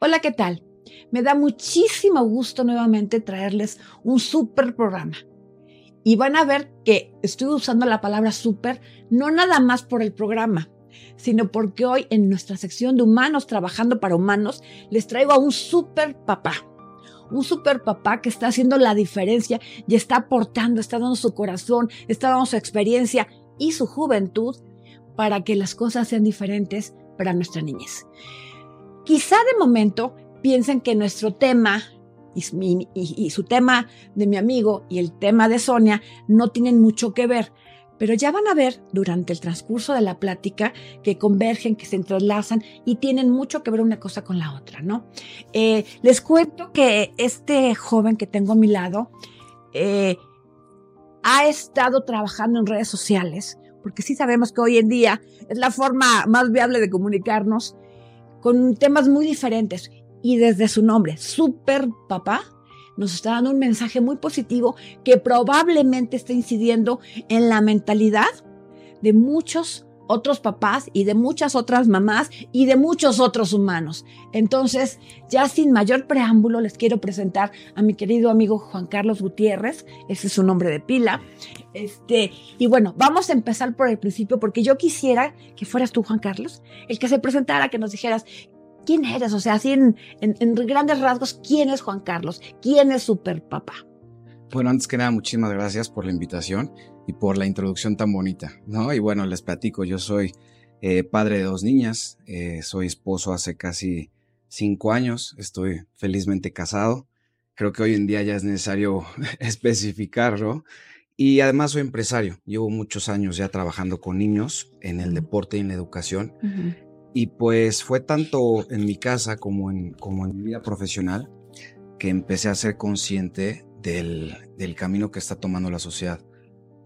Hola, ¿qué tal? Me da muchísimo gusto nuevamente traerles un súper programa. Y van a ver que estoy usando la palabra súper no nada más por el programa, sino porque hoy en nuestra sección de humanos trabajando para humanos les traigo a un súper papá. Un super papá que está haciendo la diferencia y está aportando, está dando su corazón, está dando su experiencia y su juventud para que las cosas sean diferentes para nuestra niñez. Quizá de momento piensen que nuestro tema y, su tema de mi amigo y el tema de Sonia no tienen mucho que ver, pero ya van a ver durante el transcurso de la plática que convergen, que se entrelazan y tienen mucho que ver una cosa con la otra, ¿no? Eh, les cuento que este joven que tengo a mi lado eh, ha estado trabajando en redes sociales, porque sí sabemos que hoy en día es la forma más viable de comunicarnos con temas muy diferentes. Y desde su nombre, Super Papá, nos está dando un mensaje muy positivo que probablemente está incidiendo en la mentalidad de muchos otros papás y de muchas otras mamás y de muchos otros humanos. Entonces, ya sin mayor preámbulo, les quiero presentar a mi querido amigo Juan Carlos Gutiérrez, ese es su nombre de pila. Este, y bueno, vamos a empezar por el principio porque yo quisiera que fueras tú, Juan Carlos, el que se presentara, que nos dijeras quién eres, o sea, así en, en grandes rasgos, quién es Juan Carlos, quién es Super Papá. Bueno, antes que nada, muchísimas gracias por la invitación y por la introducción tan bonita, ¿no? Y bueno, les platico, yo soy eh, padre de dos niñas, eh, soy esposo hace casi cinco años, estoy felizmente casado, creo que hoy en día ya es necesario especificarlo, y además soy empresario, llevo muchos años ya trabajando con niños en el deporte y en la educación, y pues fue tanto en mi casa como en, como en mi vida profesional que empecé a ser consciente del, del camino que está tomando la sociedad,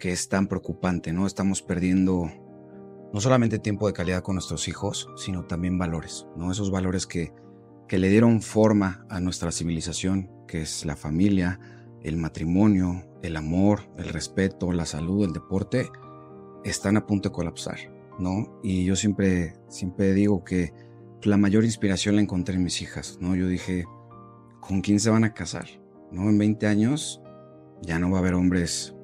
que es tan preocupante, ¿no? Estamos perdiendo no solamente tiempo de calidad con nuestros hijos, sino también valores, ¿no? Esos valores que, que le dieron forma a nuestra civilización, que es la familia, el matrimonio, el amor, el respeto, la salud, el deporte, están a punto de colapsar, ¿no? Y yo siempre, siempre digo que la mayor inspiración la encontré en mis hijas, ¿no? Yo dije, ¿con quién se van a casar? ¿no? En 20 años ya no va a haber hombres,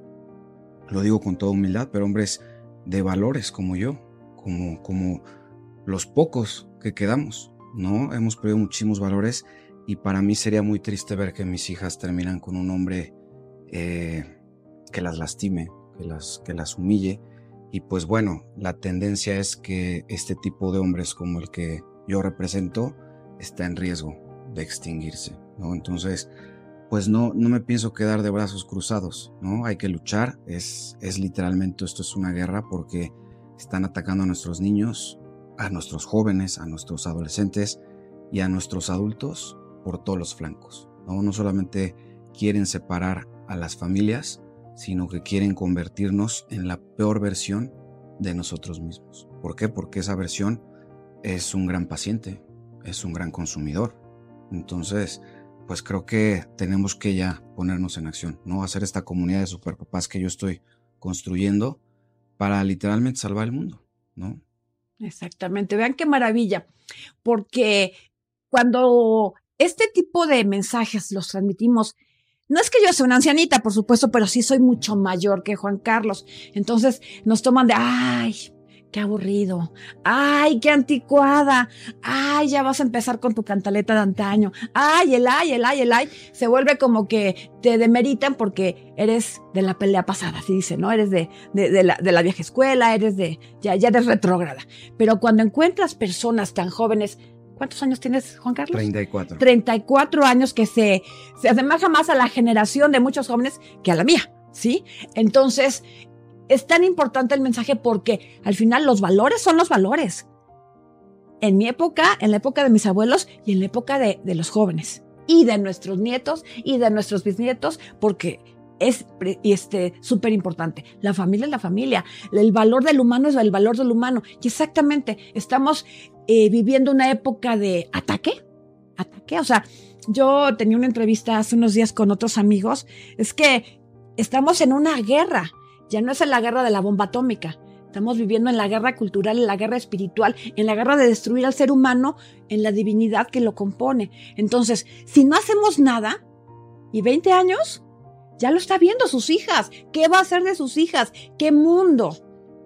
lo digo con toda humildad, pero hombres de valores como yo, como, como los pocos que quedamos, ¿no? Hemos perdido muchísimos valores y para mí sería muy triste ver que mis hijas terminan con un hombre eh, que las lastime, que las, que las humille. Y pues bueno, la tendencia es que este tipo de hombres como el que yo represento está en riesgo de extinguirse, ¿no? Entonces, pues no, no me pienso quedar de brazos cruzados, ¿no? Hay que luchar, es, es literalmente esto es una guerra porque están atacando a nuestros niños, a nuestros jóvenes, a nuestros adolescentes y a nuestros adultos por todos los flancos, ¿no? No solamente quieren separar a las familias, sino que quieren convertirnos en la peor versión de nosotros mismos. ¿Por qué? Porque esa versión es un gran paciente, es un gran consumidor. Entonces, pues creo que tenemos que ya ponernos en acción, ¿no? Hacer esta comunidad de superpapás que yo estoy construyendo para literalmente salvar el mundo, ¿no? Exactamente, vean qué maravilla, porque cuando este tipo de mensajes los transmitimos, no es que yo sea una ancianita, por supuesto, pero sí soy mucho mayor que Juan Carlos. Entonces nos toman de, ay, qué aburrido, ay, qué anticuada, ay, ya vas a empezar con tu cantaleta de antaño, ay, el ay, el ay, el ay, se vuelve como que te demeritan porque eres de la pelea pasada, así dice, ¿no? Eres de, de, la, de la, vieja escuela, eres de, ya, ya eres retrógrada. Pero cuando encuentras personas tan jóvenes, ¿Cuántos años tienes, Juan Carlos? 34. 34 años que se, se asemeja más a la generación de muchos jóvenes que a la mía, ¿sí? Entonces, es tan importante el mensaje porque al final los valores son los valores. En mi época, en la época de mis abuelos y en la época de, los jóvenes y de nuestros nietos y de nuestros bisnietos, porque es este súper importante. La familia es la familia. El valor del humano es el valor del humano. Y exactamente, estamos eh, viviendo una época de ataque. Ataque. O sea, yo tenía una entrevista hace unos días con otros amigos. Es que estamos en una guerra ya no es en la guerra de la bomba atómica, Estamos viviendo en la guerra cultural, en la guerra espiritual, en la guerra de destruir al ser humano, en la divinidad que lo compone. Entonces, si no hacemos nada, y 20 años, ya lo está viendo sus hijas. ¿Qué va a hacer de sus hijas? ¿Qué mundo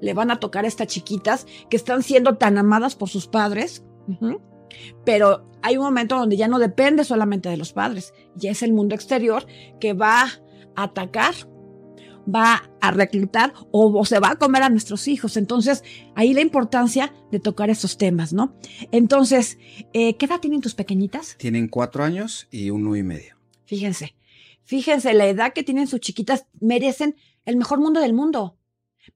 le van a tocar a estas chiquitas que están siendo tan amadas por sus padres? Pero hay un momento donde ya no depende solamente de los padres, ya es el mundo exterior que va a atacar, va a reclutar o, se va a comer a nuestros hijos. Entonces, ahí la importancia de tocar esos temas, ¿no? Entonces, eh, ¿qué edad tienen tus pequeñitas? Tienen cuatro años y uno y medio. Fíjense, fíjense, la edad que tienen sus chiquitas merecen el mejor mundo del mundo.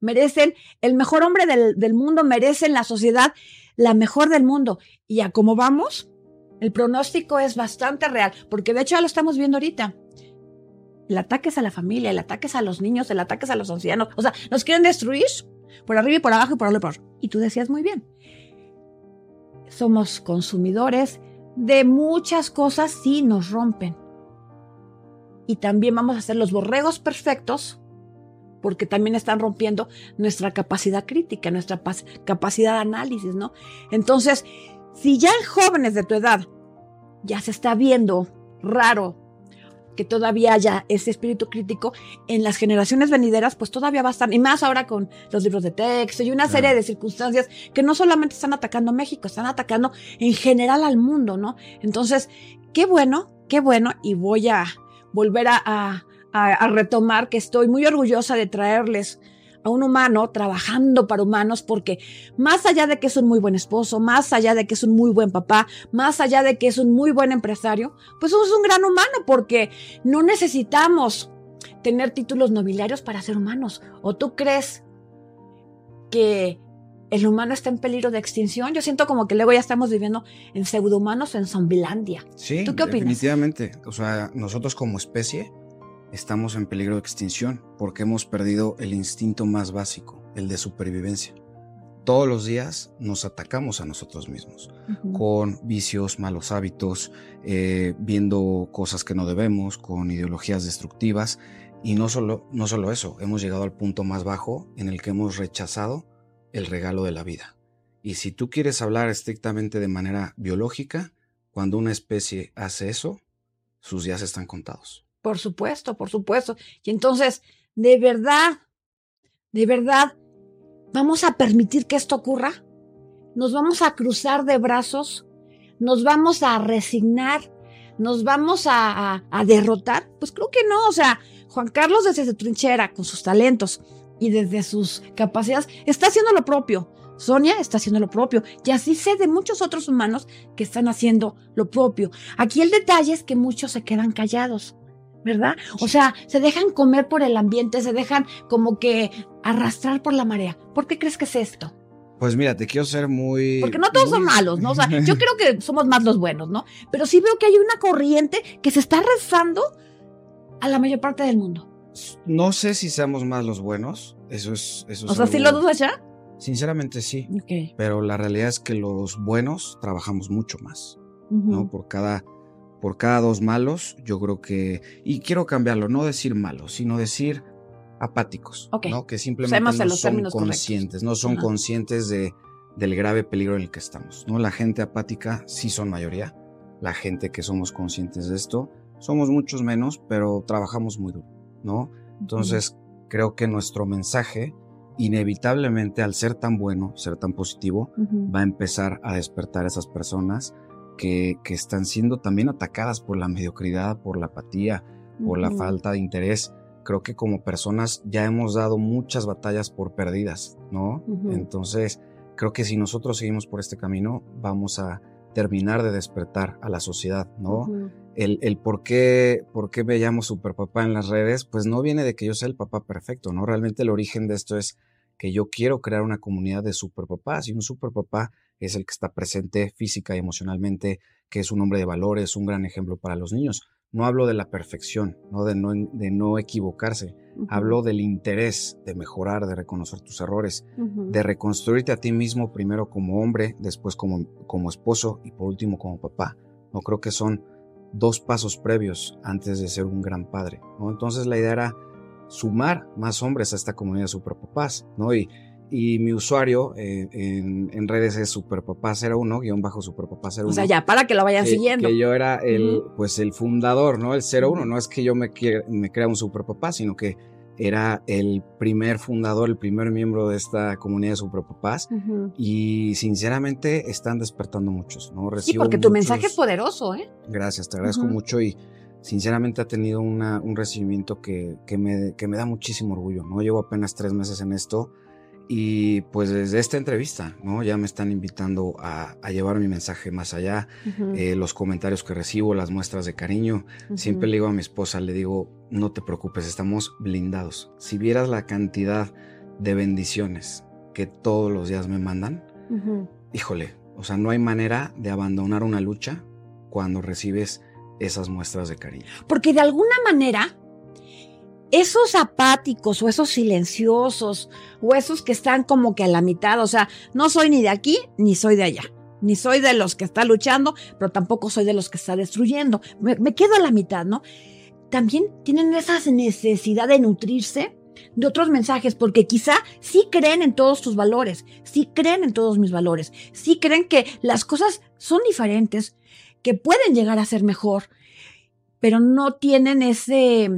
Merecen el mejor hombre del, del mundo, merecen la sociedad la mejor del mundo. Y a cómo vamos, el pronóstico es bastante real, porque de hecho ya lo estamos viendo ahorita. El ataque es a la familia, el ataque es a los niños, el ataque es a los ancianos. O sea, nos quieren destruir por arriba y por abajo y por arriba y por Y tú decías muy bien. Somos consumidores de muchas cosas, sí nos rompen. Y también vamos a ser los borregos perfectos porque también están rompiendo nuestra capacidad crítica, nuestra capacidad de análisis, ¿no? Entonces, si ya en jóvenes de tu edad ya se está viendo raro que todavía haya ese espíritu crítico en las generaciones venideras, pues todavía va a estar, y más ahora con los libros de texto y una serie de circunstancias que no solamente están atacando a México, están atacando en general al mundo, ¿no? Entonces, qué bueno, qué bueno, y voy a volver a a, retomar que estoy muy orgullosa de traerles a un humano trabajando para humanos porque más allá de que es un muy buen esposo, más allá de que es un muy buen papá, más allá de que es un muy buen empresario, pues es un gran humano porque no necesitamos tener títulos nobiliarios para ser humanos. ¿O tú crees que el humano está en peligro de extinción? Yo siento como que luego ya estamos viviendo en pseudohumanos o en zombilandia. Sí, ¿Tú qué opinas? definitivamente. O sea, nosotros como especie estamos en peligro de extinción porque hemos perdido el instinto más básico, el de supervivencia. Todos los días nos atacamos a nosotros mismos con vicios, malos hábitos, eh, viendo cosas que no debemos, con ideologías destructivas. Y no solo, no solo eso, hemos llegado al punto más bajo en el que hemos rechazado el regalo de la vida. Y si tú quieres hablar estrictamente de manera biológica, cuando una especie hace eso, sus días están contados. Por supuesto, por supuesto. Y entonces, de verdad, de verdad, ¿vamos a permitir que esto ocurra? ¿Nos vamos a cruzar de brazos? ¿Nos vamos a resignar? ¿Nos vamos a, derrotar? Pues creo que no. O sea, Juan Carlos desde su trinchera, con sus talentos y desde sus capacidades, está haciendo lo propio. Sonia está haciendo lo propio. Y así sé de muchos otros humanos que están haciendo lo propio. Aquí el detalle es que muchos se quedan callados. ¿Verdad? O sea, se dejan comer por el ambiente, se dejan como que arrastrar por la marea. ¿Por qué crees que es esto? Pues mira, te quiero ser muy... Porque no todos son malos, ¿no? O sea, yo creo que somos más los buenos, ¿no? Pero sí veo que hay una corriente que se está rezando a la mayor parte del mundo. No sé si seamos más los buenos, eso es... Eso o sea, ¿sí lo dudas ya? Sinceramente sí. Pero la realidad es que los buenos trabajamos mucho más, ¿no? Por cada por cada dos malos, yo creo que, y quiero cambiarlo, no decir malos, sino decir apáticos, ¿no? que simplemente no son conscientes, no son conscientes de, del grave peligro en el que estamos. ¿no? La gente apática sí son mayoría, la gente que somos conscientes de esto, somos muchos menos, pero trabajamos muy duro, ¿no? Entonces, creo que nuestro mensaje, inevitablemente, al ser tan bueno, ser tan positivo, va a empezar a despertar a esas personas que, están siendo también atacadas por la mediocridad, por la apatía, por la falta de interés. Creo que como personas ya hemos dado muchas batallas por perdidas, ¿no? Entonces, creo que si nosotros seguimos por este camino, vamos a terminar de despertar a la sociedad, ¿no? el, el, por, qué, por qué me llamo superpapá en las redes, pues no viene de que yo sea el papá perfecto, ¿no? Realmente el origen de esto es que yo quiero crear una comunidad de superpapás y un superpapá es el que está presente física y emocionalmente, que es un hombre de valores, un gran ejemplo para los niños. No hablo de la perfección, no de no, de no equivocarse. Hablo del interés de mejorar, de reconocer tus errores, de reconstruirte a ti mismo primero como hombre, después como, como esposo y por último como papá. No creo que son dos pasos previos antes de ser un gran padre. ¿no? Entonces la idea era sumar más hombres a esta comunidad de superpapás, ¿no? Y, y mi usuario eh, en, redes es superpapá01, guion bajo superpapá01. O sea, ya, para que lo vayan siguiendo. Que yo era el, pues el fundador, ¿no? El 01. No es que yo me, me crea un superpapá, sino que era el primer fundador, el primer miembro de esta comunidad de superpapás. Y sinceramente están despertando muchos, ¿no? Recibo sí, porque tu mensaje es poderoso, ¿eh? Gracias, te agradezco mucho y sinceramente ha tenido una, un recibimiento que, que, me, que me da muchísimo orgullo, ¿no? Llevo apenas tres meses en esto y pues desde esta entrevista, ¿no? Ya me están invitando a, llevar mi mensaje más allá, eh, los comentarios que recibo, las muestras de cariño. Siempre le digo a mi esposa, le digo, no te preocupes, estamos blindados. Si vieras la cantidad de bendiciones que todos los días me mandan, híjole, o sea, no hay manera de abandonar una lucha cuando recibes esas muestras de cariño. Porque de alguna manera esos apáticos o esos silenciosos o esos que están como que a la mitad, o sea, no soy ni de aquí ni soy de allá, ni soy de los que está luchando, pero tampoco soy de los que está destruyendo, me, quedo a la mitad, ¿no? También tienen esa necesidad de nutrirse de otros mensajes, porque quizá sí creen en todos tus valores, sí creen en todos mis valores, sí creen que las cosas son diferentes, que pueden llegar a ser mejor, pero no tienen ese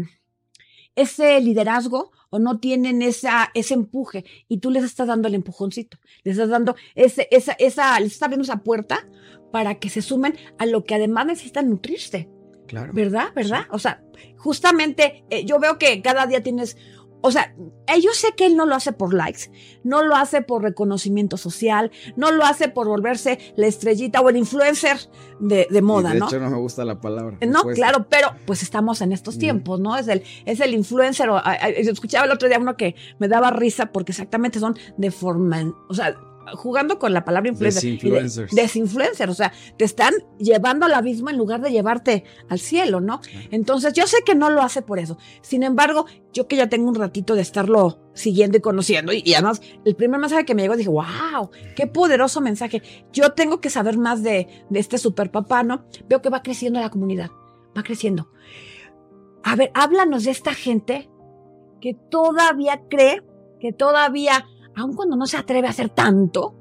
ese liderazgo o no tienen esa, ese empuje y tú les estás dando el empujoncito, les estás dando ese, esa, esa, les estás abriendo esa puerta para que se sumen a lo que además necesitan nutrirse. Claro. ¿Verdad? ¿Verdad? O sea, justamente eh, yo veo que cada día tienes o sea, eh, yo sé que él no lo hace por likes, no lo hace por reconocimiento social, no lo hace por volverse la estrellita o el influencer de, moda, de ¿no? De hecho, no me gusta la palabra. No, claro, pero pues estamos en estos tiempos, ¿no? Es el, es el influencer. O, escuchaba el otro día uno que me daba risa porque exactamente son de forma, o sea, jugando con la palabra influencer. Desinfluencers. Desinfluencer, o sea, te están llevando al abismo en lugar de llevarte al cielo, ¿no? Entonces, yo sé que no lo hace por eso. Sin embargo, yo que ya tengo un ratito de estarlo siguiendo y conociendo, y, además, el primer mensaje que me llegó, dije, wow, qué poderoso mensaje. Yo tengo que saber más de, de este super papá, ¿no? Veo que va creciendo la comunidad, va creciendo. A ver, háblanos de esta gente que todavía cree, que todavía aun cuando no se atreve a hacer tanto,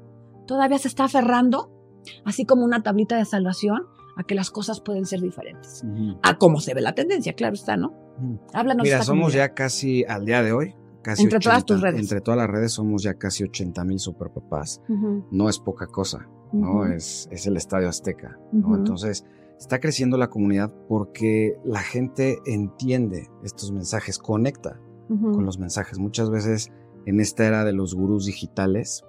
todavía se está aferrando, así como una tablita de salvación, a que las cosas pueden ser diferentes. A cómo se ve la tendencia, claro está, ¿no? Háblanos. Mira, somos ya casi al día de hoy. Casi entre todas tus redes. Entre todas las redes somos ya casi 80 mil superpapás. No es poca cosa, ¿no? Es, es el Estadio Azteca, ¿no? Entonces, está creciendo la comunidad porque la gente entiende estos mensajes, conecta con los mensajes. Muchas veces en esta era de los gurús digitales,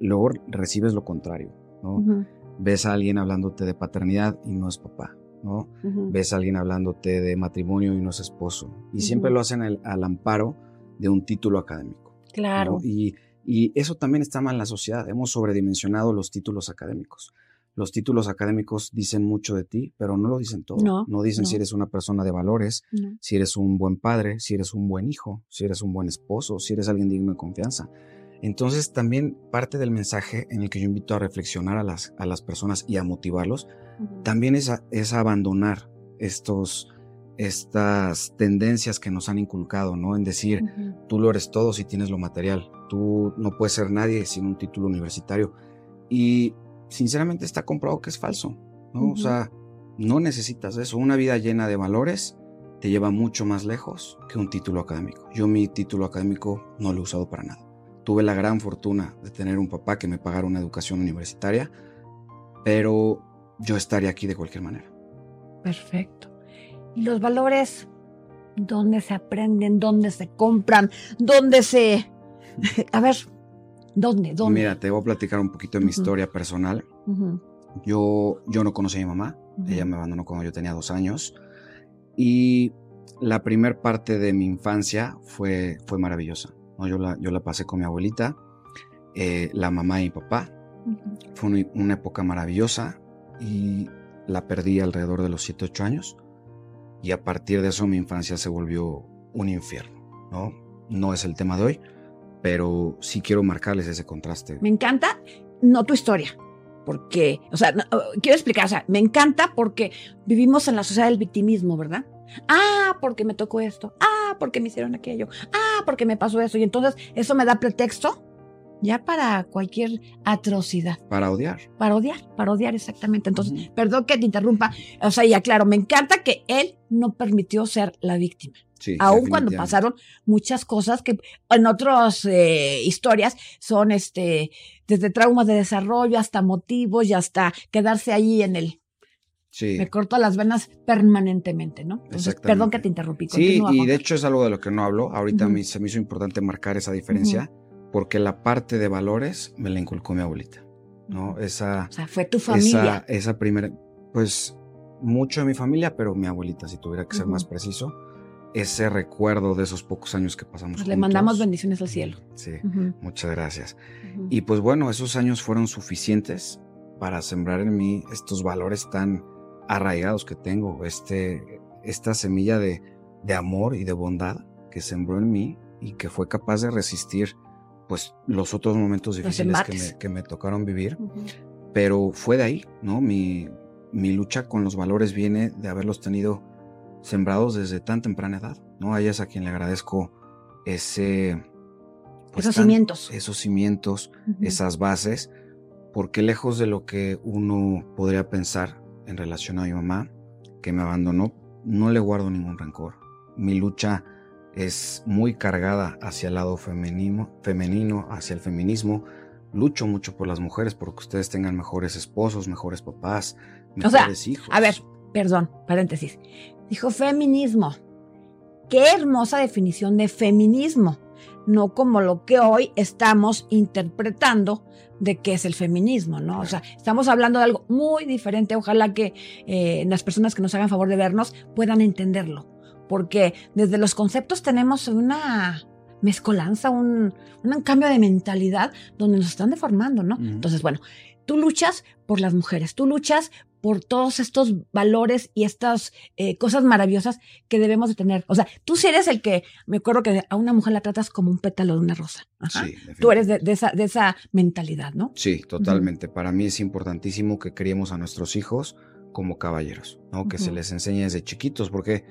luego recibes lo contrario, ¿no? Ves a alguien hablándote de paternidad y no es papá, ¿no? Ves a alguien hablándote de matrimonio y no es esposo. Y siempre lo hacen al, amparo de un título académico. Claro. Y, y eso también está mal en la sociedad. Hemos sobredimensionado los títulos académicos los títulos académicos dicen mucho de ti, pero no lo dicen todo. No, dicen si eres una persona de valores, si eres un buen padre, si eres un buen hijo, si eres un buen esposo, si eres alguien digno de confianza. Entonces también parte del mensaje en el que yo invito a reflexionar a las, a las personas y a motivarlos, también es, es abandonar estos, estas tendencias que nos han inculcado, ¿no? En decir, tú lo eres todo si tienes lo material, tú no puedes ser nadie sin un título universitario. Y sinceramente está comprobado que es falso, ¿no? O sea, no necesitas eso. Una vida llena de valores te lleva mucho más lejos que un título académico. Yo mi título académico no lo he usado para nada. Tuve la gran fortuna de tener un papá que me pagara una educación universitaria, pero yo estaría aquí de cualquier manera. Perfecto. ¿Y los valores dónde se aprenden, dónde se compran, dónde se... A ver, ¿Dónde? ¿Dónde? Mira, te voy a platicar un poquito de mi historia personal. yo, yo no conocí a mi mamá. Ella me abandonó cuando yo tenía dos años. Y la primer parte de mi infancia fue, fue maravillosa. ¿no? Yo, la, yo la pasé con mi abuelita, eh, la mamá y mi papá. Fue una, época maravillosa y la perdí alrededor de los 7, 8 años. Y a partir de eso mi infancia se volvió un infierno. ¿no? no es el tema de hoy, pero sí quiero marcarles ese contraste. Me encanta, no tu historia, porque, o sea, quiero explicar, o sea, me encanta porque vivimos en la sociedad del victimismo, ¿verdad? Ah, porque me tocó esto, ah, porque me hicieron aquello, ah, porque me pasó eso, y entonces eso me da pretexto ya para cualquier atrocidad. Para odiar. Para odiar, para odiar exactamente. Entonces, perdón que te interrumpa, o sea, ya claro, me encanta que él no permitió ser la víctima. Sí, Aun cuando pasaron muchas cosas que en otras eh, historias son este desde traumas de desarrollo hasta motivos y hasta quedarse ahí en el Sí. me corto las venas permanentemente, ¿no? Entonces, perdón que te interrumpí. Sí, y de hecho es algo de lo que no hablo. Ahorita me- se me hizo importante marcar esa diferencia porque la parte de valores me la inculcó mi abuelita, ¿no? Esa, O sea, fue tu esa, familia. esa primera, pues mucho de mi familia, pero mi abuelita, si tuviera que ser más preciso, ese recuerdo de esos pocos años que pasamos Pues le juntos. mandamos bendiciones al cielo. Sí, muchas gracias. Y pues bueno, esos años fueron suficientes para sembrar en mí estos valores tan arraigados que tengo, este, esta semilla de, de amor y de bondad que sembró en mí y que fue capaz de resistir pues los otros momentos difíciles que me, que me tocaron vivir. Pero fue de ahí, ¿no? Mi, mi lucha con los valores viene de haberlos tenido sembrados desde tan temprana edad, ¿no? A ella es a quien le agradezco ese... pues, Esos tan- cimientos. Esos cimientos Ujú. esas bases, porque lejos de lo que uno podría pensar en relación a mi mamá, que me abandonó, no le guardo ningún rencor. Mi lucha es muy cargada hacia el lado femenino, femenino, hacia el feminismo. Lucho mucho por las mujeres, porque ustedes tengan mejores esposos, mejores papás, O sea, mejores hijos. A ver, perdón, paréntesis. Dijo feminismo. Qué hermosa definición de feminismo. No como lo que hoy estamos interpretando de qué es el feminismo, ¿no? O sea, estamos hablando de algo muy diferente. Ojalá que eh, las personas que nos hagan favor de vernos puedan entenderlo. Porque desde los conceptos tenemos una mezcolanza, un, un cambio de mentalidad donde nos están deformando, ¿no? Entonces, bueno, tú luchas por las mujeres, tú luchas por todos estos valores y estas eh, cosas maravillosas que debemos de tener. O sea, tú sí eres el que, me acuerdo que a una mujer la tratas como un pétalo de una rosa. Ajá. Sí, Tú eres de, de esa, de esa mentalidad, ¿no? Sí, totalmente. Para mí es importantísimo que criemos a nuestros hijos como caballeros, ¿no? Que se les enseñe desde chiquitos, porque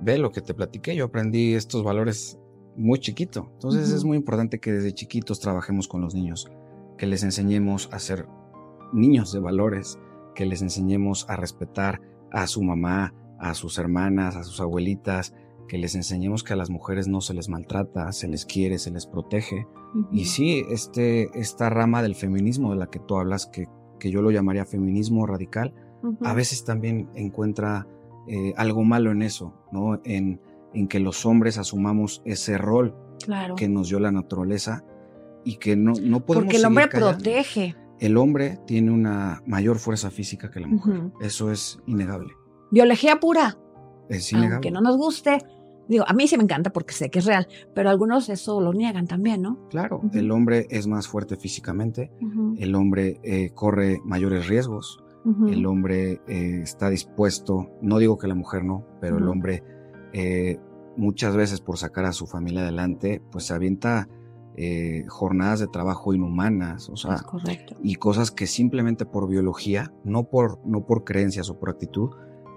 ve lo que te platiqué, yo aprendí estos valores muy chiquito. Entonces es muy importante que desde chiquitos trabajemos con los niños, que les enseñemos a ser niños de valores, que les enseñemos a respetar a su mamá, a sus hermanas, a sus abuelitas, que les enseñemos que a las mujeres no se les maltrata, se les quiere, se les protege. Y sí, este, esta rama del feminismo de la que tú hablas, que, que yo lo llamaría feminismo radical, a veces también encuentra eh, algo malo en eso, ¿no? En, en que los hombres asumamos ese rol Claro. que nos dio la naturaleza y que no, no podemos Porque el hombre callando. protege. El hombre tiene una mayor fuerza física que la mujer. Eso es innegable. Biología pura. Es innegable. Aunque no nos guste. Digo, a mí sí me encanta porque sé que es real, pero algunos eso lo niegan también, ¿no? Claro, el hombre es más fuerte físicamente, el hombre eh, corre mayores riesgos, el hombre eh, está dispuesto, no digo que la mujer no, pero el hombre eh, muchas veces por sacar a su familia adelante, pues se avienta eh, jornadas de trabajo inhumanas, o sea, y cosas que simplemente por biología, no por, no por creencias o por actitud,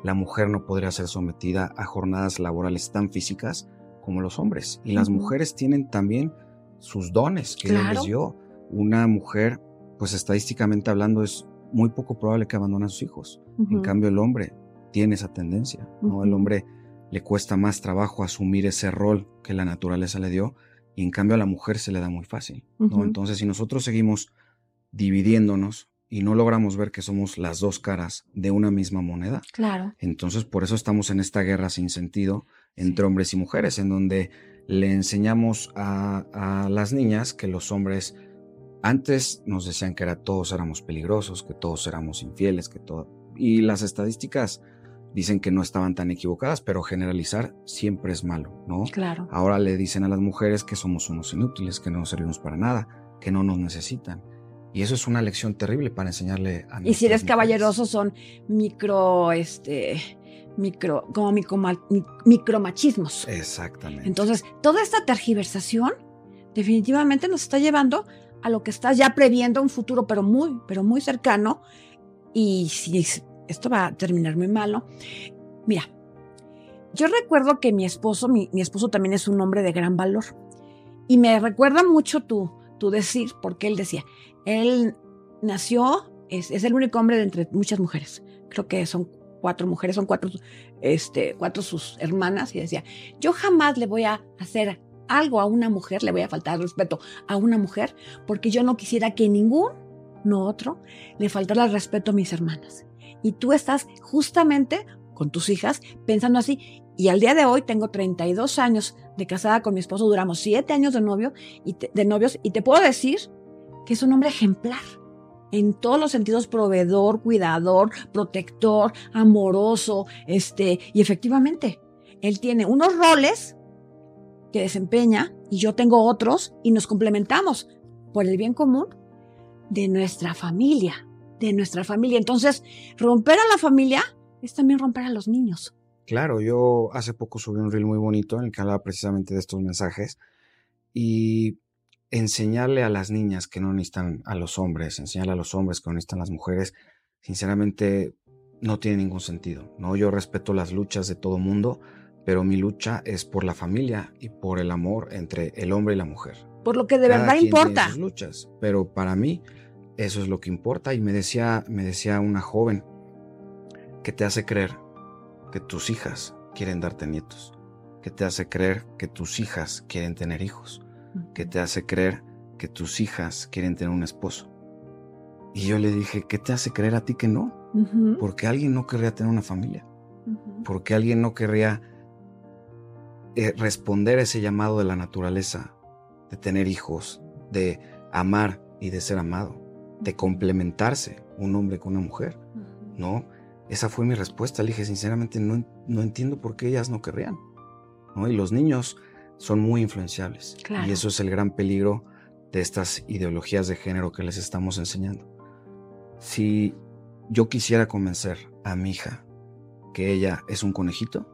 la mujer no podría ser sometida a jornadas laborales tan físicas como los hombres. Y las Ujú. mujeres tienen también sus dones que Dios Claro. les dio. Una mujer, pues estadísticamente hablando, es muy poco probable que abandone a sus hijos. En Ujú. cambio, el hombre tiene esa tendencia, ¿no? El Ujú. hombre le cuesta más trabajo asumir ese rol que la naturaleza le dio y en cambio a la mujer se le da muy fácil, ¿no? Entonces, si nosotros seguimos dividiéndonos y no logramos ver que somos las dos caras de una misma moneda, Claro. entonces por eso estamos en esta guerra sin sentido entre Sí. hombres y mujeres, en donde le enseñamos a, a las niñas que los hombres antes nos decían que era, todos éramos peligrosos, que todos éramos infieles, que todo... Y las estadísticas dicen que no estaban tan equivocadas, pero generalizar siempre es malo, ¿no? Claro. Ahora le dicen a las mujeres que somos unos inútiles, que no nos servimos para nada, que no nos necesitan. Y eso es una lección terrible para enseñarle a Y si eres mujeres. caballeroso son micro, este, micro, como microma- mi- micromachismos. Exactamente. Entonces, toda esta tergiversación definitivamente nos está llevando a lo que estás ya previendo un futuro, pero muy, pero muy cercano. Y si esto va a terminar muy malo, mira, yo recuerdo que mi esposo, mi, esposo también es un hombre de gran valor. Y me recuerda mucho tu, tu decir, porque él decía, él nació, es, es el único hombre de entre muchas mujeres. Creo que son cuatro mujeres, son cuatro, este, cuatro sus hermanas, y decía, yo jamás le voy a hacer algo a una mujer, le voy a faltar respeto a una mujer, porque yo no quisiera que ningún no otro le faltara el respeto a mis hermanas. Y tú estás justamente con tus hijas pensando así. Y al día de hoy tengo 32 años de casada con mi esposo, duramos 7 años de, novio y de novios, y te puedo decir que es un hombre ejemplar en todos los sentidos proveedor, cuidador, protector, amoroso, este, y efectivamente, él tiene unos roles que desempeña y yo tengo otros y nos complementamos por el bien común de nuestra familia, de nuestra familia. Entonces, romper a la familia es también romper a los niños. Claro, yo hace poco subí un reel muy bonito en el que hablaba precisamente de estos mensajes y enseñarle a las niñas que no necesitan a los hombres, enseñarle a los hombres que no necesitan a las mujeres, sinceramente no tiene ningún sentido. No, yo respeto las luchas de todo mundo, pero mi lucha es por la familia y por el amor entre el hombre y la mujer. Por lo que de verdad importa. sus luchas, pero para mí eso es lo que importa y me decía, me decía una joven que te hace creer que tus hijas quieren darte nietos, que te hace creer que tus hijas quieren tener hijos que te hace creer que tus hijas quieren tener un esposo. Y yo le dije, ¿qué te hace creer a ti que no? Porque alguien no querría tener una familia. Porque alguien no querría eh, responder a ese llamado de la naturaleza, de tener hijos, de amar y de ser amado, de complementarse un hombre con una mujer. No, esa fue mi respuesta. Le dije, sinceramente, no, no entiendo por qué ellas no querrían. ¿no? Y los niños son muy influenciables. Y eso es el gran peligro de estas ideologías de género que les estamos enseñando. Si yo quisiera convencer a mi hija que ella es un conejito,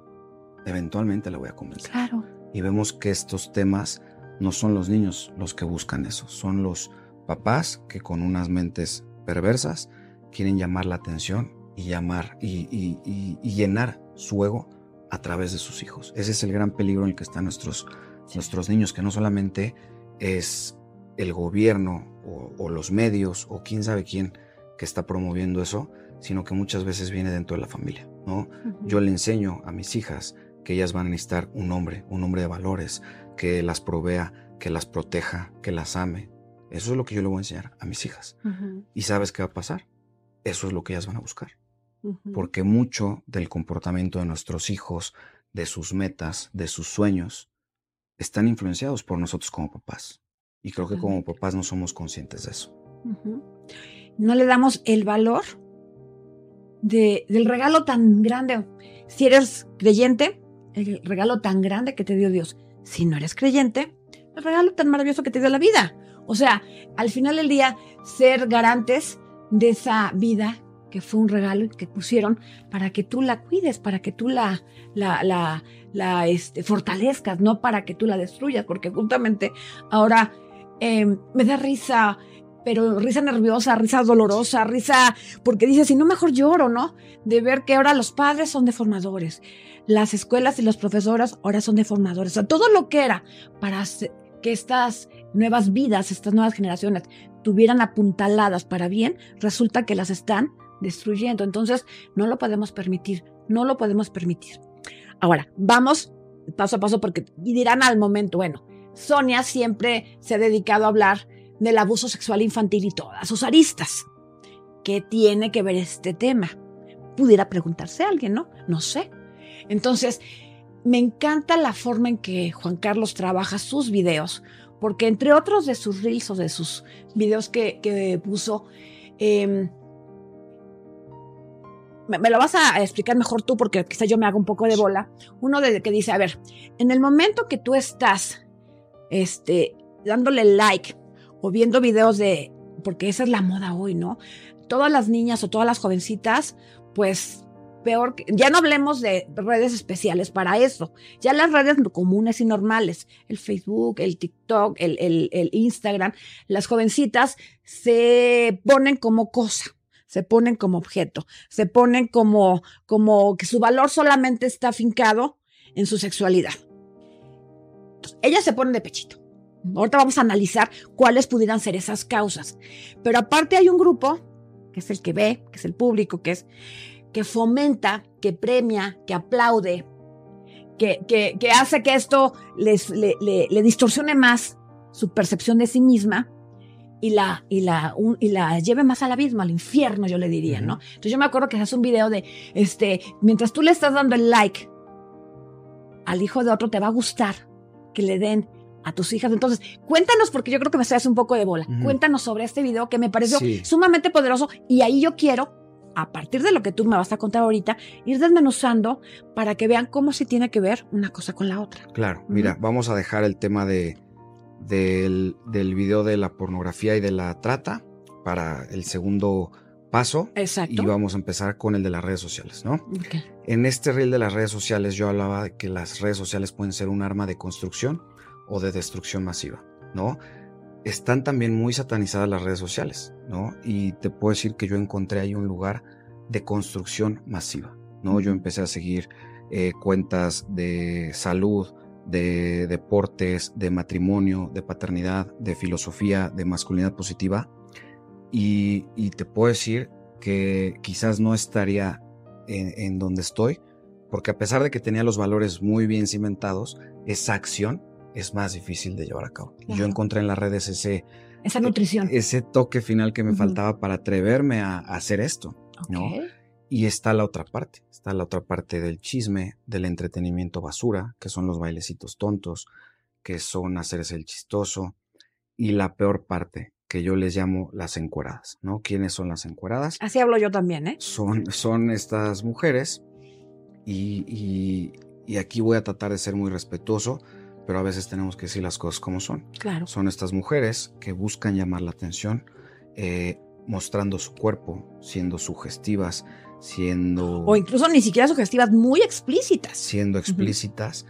eventualmente la voy a convencer. Claro. Y vemos que estos temas no son los niños los que buscan eso, son los papás que con unas mentes perversas quieren llamar la atención y llamar y llenar su ego a través de sus hijos. Ese es el gran peligro en el que están nuestros, nuestros niños, que no solamente es el gobierno o, los medios o quién sabe quién que está promoviendo eso, sino que muchas veces viene dentro de la familia. ¿no? Yo le enseño a mis hijas que ellas van a necesitar un hombre, un hombre de valores, que las provea, que las proteja, que las ame. Eso es lo que yo le voy a enseñar a mis hijas. ¿Y sabes qué va a pasar? Eso es lo que ellas van a buscar porque mucho del comportamiento de nuestros hijos, de sus metas, de sus sueños, están influenciados por nosotros como papás. Y creo que como papás no somos conscientes de eso. No le damos el valor de, del regalo tan grande. Si eres creyente, el regalo tan grande que te dio Dios. Si no eres creyente, el regalo tan maravilloso que te dio la vida. O sea, al final del día, ser garantes de esa vida que fue un regalo que pusieron para que tú la cuides, para que tú la, la, la, este, fortalezcas, no para que tú la destruyas, porque justamente ahora em, me da risa, pero risa nerviosa, risa dolorosa, risa, porque dices, si no, mejor lloro, ¿no? De ver que ahora los padres son deformadores, las escuelas y los profesores ahora son deformadores, o sea, todo lo que era para que estas nuevas vidas, estas nuevas generaciones tuvieran apuntaladas para bien, resulta que las están destruyendo. Entonces, no lo podemos permitir, no lo podemos permitir. Ahora, vamos paso a paso porque dirán al momento, bueno, Sonia siempre se ha dedicado a hablar del abuso sexual infantil y todas sus aristas. ¿Qué tiene que ver este tema? Pudiera preguntarse alguien, ¿no? No sé. Entonces, me encanta la forma en que Juan Carlos trabaja sus videos, porque entre otros de sus reels o de sus videos que, puso, eh, me, lo vas a explicar mejor tú porque quizá yo me hago un poco de bola. Uno de que dice, a ver, en el momento que tú estás este, dándole like o viendo videos de, porque esa es la moda hoy, ¿no? Todas las niñas o todas las jovencitas, pues peor, ya no hablemos de redes especiales para eso, ya las redes comunes y normales, el Facebook, el TikTok, el, Instagram, las jovencitas se ponen como cosa se ponen como objeto, se ponen como, como que su valor solamente está afincado en su sexualidad. ellas se ponen de pechito. Ahorita vamos a analizar cuáles pudieran ser esas causas. Pero aparte hay un grupo, que es el que ve, que es el público, que es que fomenta, que premia, que aplaude, que, que, hace que esto les, le, le, distorsione más su percepción de sí misma y la, y la, y la lleve más al abismo, al infierno, yo le diría, ¿no? Entonces yo me acuerdo que hace un video de, este, mientras tú le estás dando el like al hijo de otro, te va a gustar que le den a tus hijas. Entonces, cuéntanos, porque yo creo que me hace un poco de bola. Cuéntanos sobre este video que me pareció sumamente poderoso y ahí yo quiero, a partir de lo que tú me vas a contar ahorita, ir desmenuzando para que vean cómo se tiene que ver una cosa con la otra. Claro, mira, vamos a dejar el tema de, del, del video de la pornografía y de la trata para el segundo paso. Exacto. Y vamos a empezar con el de las redes sociales, ¿no? En este reel de las redes sociales yo hablaba de que las redes sociales pueden ser un arma de construcción o de destrucción masiva, ¿no? Están también muy satanizadas las redes sociales, ¿no? Y te puedo decir que yo encontré ahí un lugar de construcción masiva, ¿no? Yo empecé a seguir eh, cuentas de salud, de deportes, de matrimonio, de paternidad, de filosofía, de masculinidad positiva. Y, te puedo decir que quizás no estaría en, en, donde estoy, porque a pesar de que tenía los valores muy bien cimentados, esa acción es más difícil de llevar a cabo. Yo encontré en las redes ese... Esa nutrición. Ese toque final que me faltaba para atreverme a, hacer esto, ¿no? Y está la otra parte, está la otra parte del chisme, del entretenimiento basura, que son los bailecitos tontos, que son hacerse el chistoso, y la peor parte, que yo les llamo las encueradas, ¿no? ¿Quiénes son las encueradas? Así hablo yo también, ¿eh? Son, son estas mujeres, y, y, y aquí voy a tratar de ser muy respetuoso, pero a veces tenemos que decir las cosas como son. Claro. Son estas mujeres que buscan llamar la atención, eh, mostrando su cuerpo, siendo sugestivas, siendo... O incluso ni siquiera sugestivas, muy explícitas. Siendo explícitas.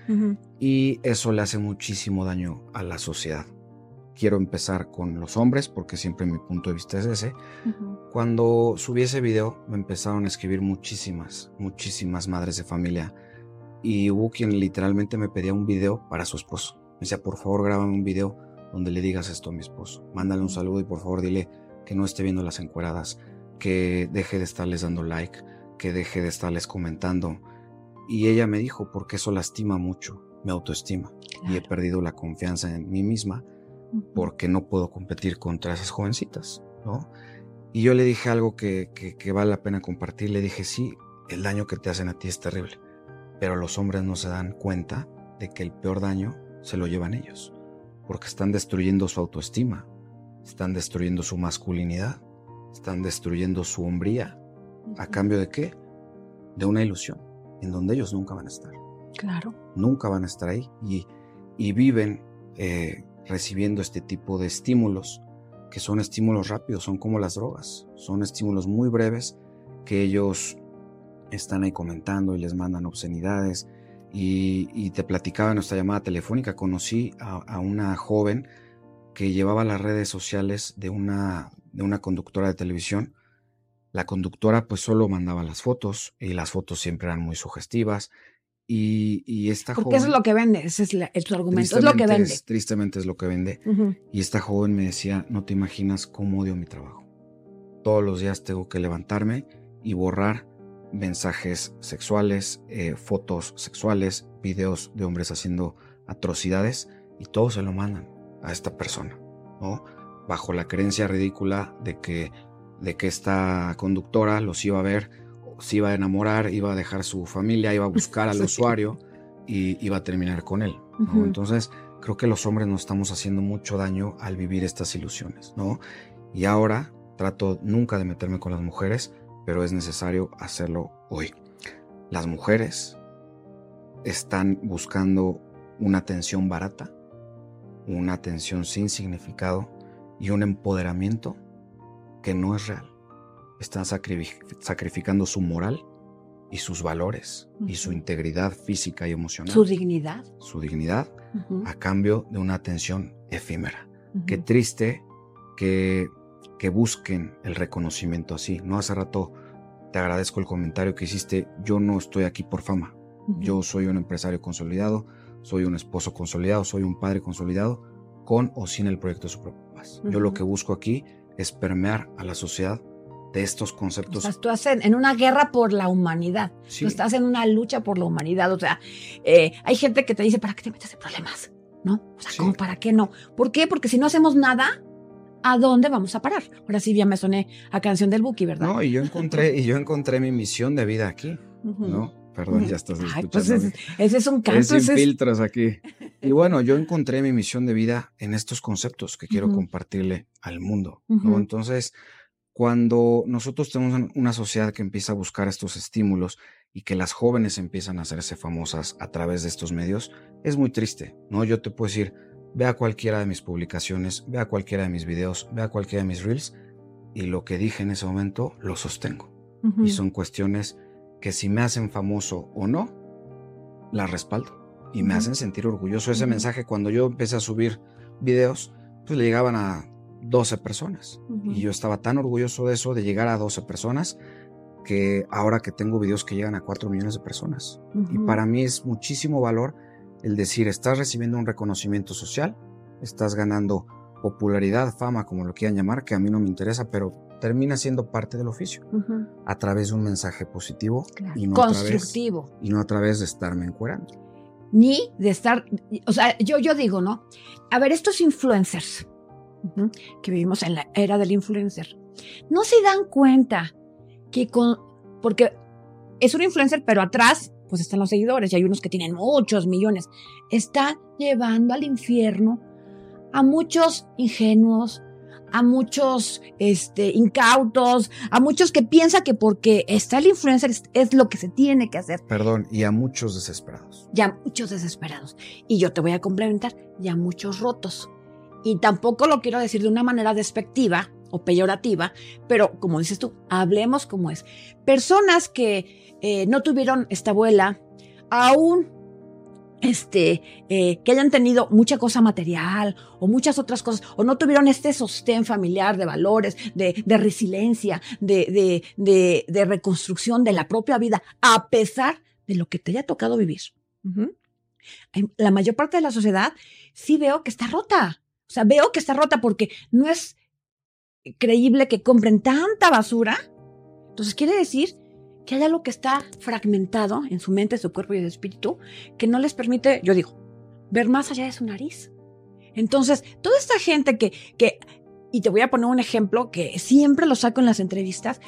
Y eso le hace muchísimo daño a la sociedad. Quiero empezar con los hombres, porque siempre mi punto de vista es ese. Cuando subí ese video, me empezaron a escribir muchísimas, muchísimas madres de familia y hubo quien literalmente me pedía un video para su esposo. Me decía, por favor, grábame un video donde le digas esto a mi esposo. Mándale un saludo y por favor dile que no esté viendo las encueradas, que deje de estarles dando like, que deje de estarles comentando. Y ella me dijo, porque eso lastima mucho mi autoestima y he perdido la confianza en mí misma porque no puedo competir contra esas jovencitas, ¿no? Y yo le dije algo que, que, que vale la pena compartir. Le dije, sí, el daño que te hacen a ti es terrible pero los hombres no se dan cuenta de que el peor daño se lo llevan ellos, porque están destruyendo su autoestima, están destruyendo su masculinidad, están destruyendo su hombría. ¿A cambio de qué? De una ilusión, en donde ellos nunca van a estar. Claro. Nunca van a estar ahí y, y viven eh, recibiendo este tipo de estímulos, que son estímulos rápidos, son como las drogas, son estímulos muy breves que ellos están ahí comentando y les mandan obscenidades. Y, te platicaba en nuestra llamada telefónica, conocí a, una joven que llevaba las redes sociales de una, de una conductora de televisión. La conductora pues solo mandaba las fotos y las fotos siempre eran muy sugestivas. Y, y esta Porque eso es lo que vende, ese es, su argumento, es lo que vende. tristemente es lo que vende. Y esta joven me decía, no te imaginas cómo odio mi trabajo. Todos los días tengo que levantarme y borrar mensajes sexuales, eh, fotos sexuales, videos de hombres haciendo atrocidades y todo se lo mandan a esta persona, ¿no? Bajo la creencia ridícula de que, de que esta conductora los iba a ver, se iba a enamorar, iba a dejar su familia, iba a buscar al usuario y iba a terminar con él, Entonces, creo que los hombres nos estamos haciendo mucho daño al vivir estas ilusiones, ¿no? Y ahora trato nunca de meterme con las mujeres, pero es necesario hacerlo hoy. Las mujeres están buscando una atención barata, una atención sin significado y un empoderamiento que no es real. Están sacrificando su moral y sus valores y su integridad física y emocional. Su dignidad. Su dignidad a cambio de una atención efímera. Qué triste que que busquen el reconocimiento así. No hace rato te agradezco el comentario que hiciste. Yo no estoy aquí por fama. Yo soy un empresario consolidado, soy un esposo consolidado, soy un padre consolidado con o sin el proyecto Superpapás. Yo lo que busco aquí es permear a la sociedad de estos conceptos. O sea, tú en una guerra por la humanidad. Tú estás en una lucha por la humanidad. O sea, eh, hay gente que te dice, ¿para qué te metes en problemas? ¿No? O sea, ¿cómo para qué no? ¿Por qué? Porque si no hacemos nada, ¿a dónde vamos a parar? Ahora sí ya me soné a canción del Buki, ¿verdad? No, y yo encontré, y yo encontré mi misión de vida aquí, ¿no? Perdón, ya estás Ay, pues ese, es un canto. Es sin filtros aquí. Y bueno, yo encontré mi misión de vida en estos conceptos que quiero compartirle al mundo, ¿no? Entonces, cuando nosotros tenemos una sociedad que empieza a buscar estos estímulos y que las jóvenes empiezan a hacerse famosas a través de estos medios, es muy triste, ¿no? Yo te puedo decir, ve a cualquiera de mis publicaciones, ve a cualquiera de mis videos, ve a cualquiera de mis reels y lo que dije en ese momento lo sostengo. Y son cuestiones que si me hacen famoso o no, las respaldo y me hacen sentir orgulloso. Ese mensaje cuando yo empecé a subir videos, pues le llegaban a 12 personas. Y yo estaba tan orgulloso de eso, de llegar a 12 personas, que ahora que tengo videos que llegan a 4 millones de personas. Y para mí es muchísimo valor el decir, estás recibiendo un reconocimiento social, estás ganando popularidad, fama, como lo quieran llamar, que a mí no me interesa, pero termina siendo parte del oficio a través de un mensaje positivo y no constructivo a través, y no a través de estarme encuerando. Ni de estar, o sea, yo, yo digo, ¿no? A ver, estos influencers, que vivimos en la era del influencer, no se dan cuenta que con, porque es un influencer, pero atrás pues están los seguidores y hay unos que tienen muchos millones, está llevando al infierno a muchos ingenuos, a muchos este, incautos, a muchos que piensan que porque está el influencer es, es, lo que se tiene que hacer. Perdón, y a muchos desesperados. Y a muchos desesperados. Y yo te voy a complementar, y a muchos rotos y tampoco lo quiero decir de una manera despectiva o peyorativa, pero como dices tú, hablemos como es. Personas que eh, no tuvieron esta abuela, aún este, eh, que hayan tenido mucha cosa material o muchas otras cosas, o no tuvieron este sostén familiar de valores, de, resiliencia, de, de, reconstrucción de la propia vida, a pesar de lo que te haya tocado vivir. La mayor parte de la sociedad sí veo que está rota. O sea, veo que está rota porque no es creíble que compren tanta basura. Entonces quiere decir que hay algo que está fragmentado en su mente, su cuerpo y su espíritu que no les permite, yo digo, ver más allá de su nariz. Entonces, toda esta gente que, que y te voy a poner un ejemplo que siempre lo saco en las entrevistas,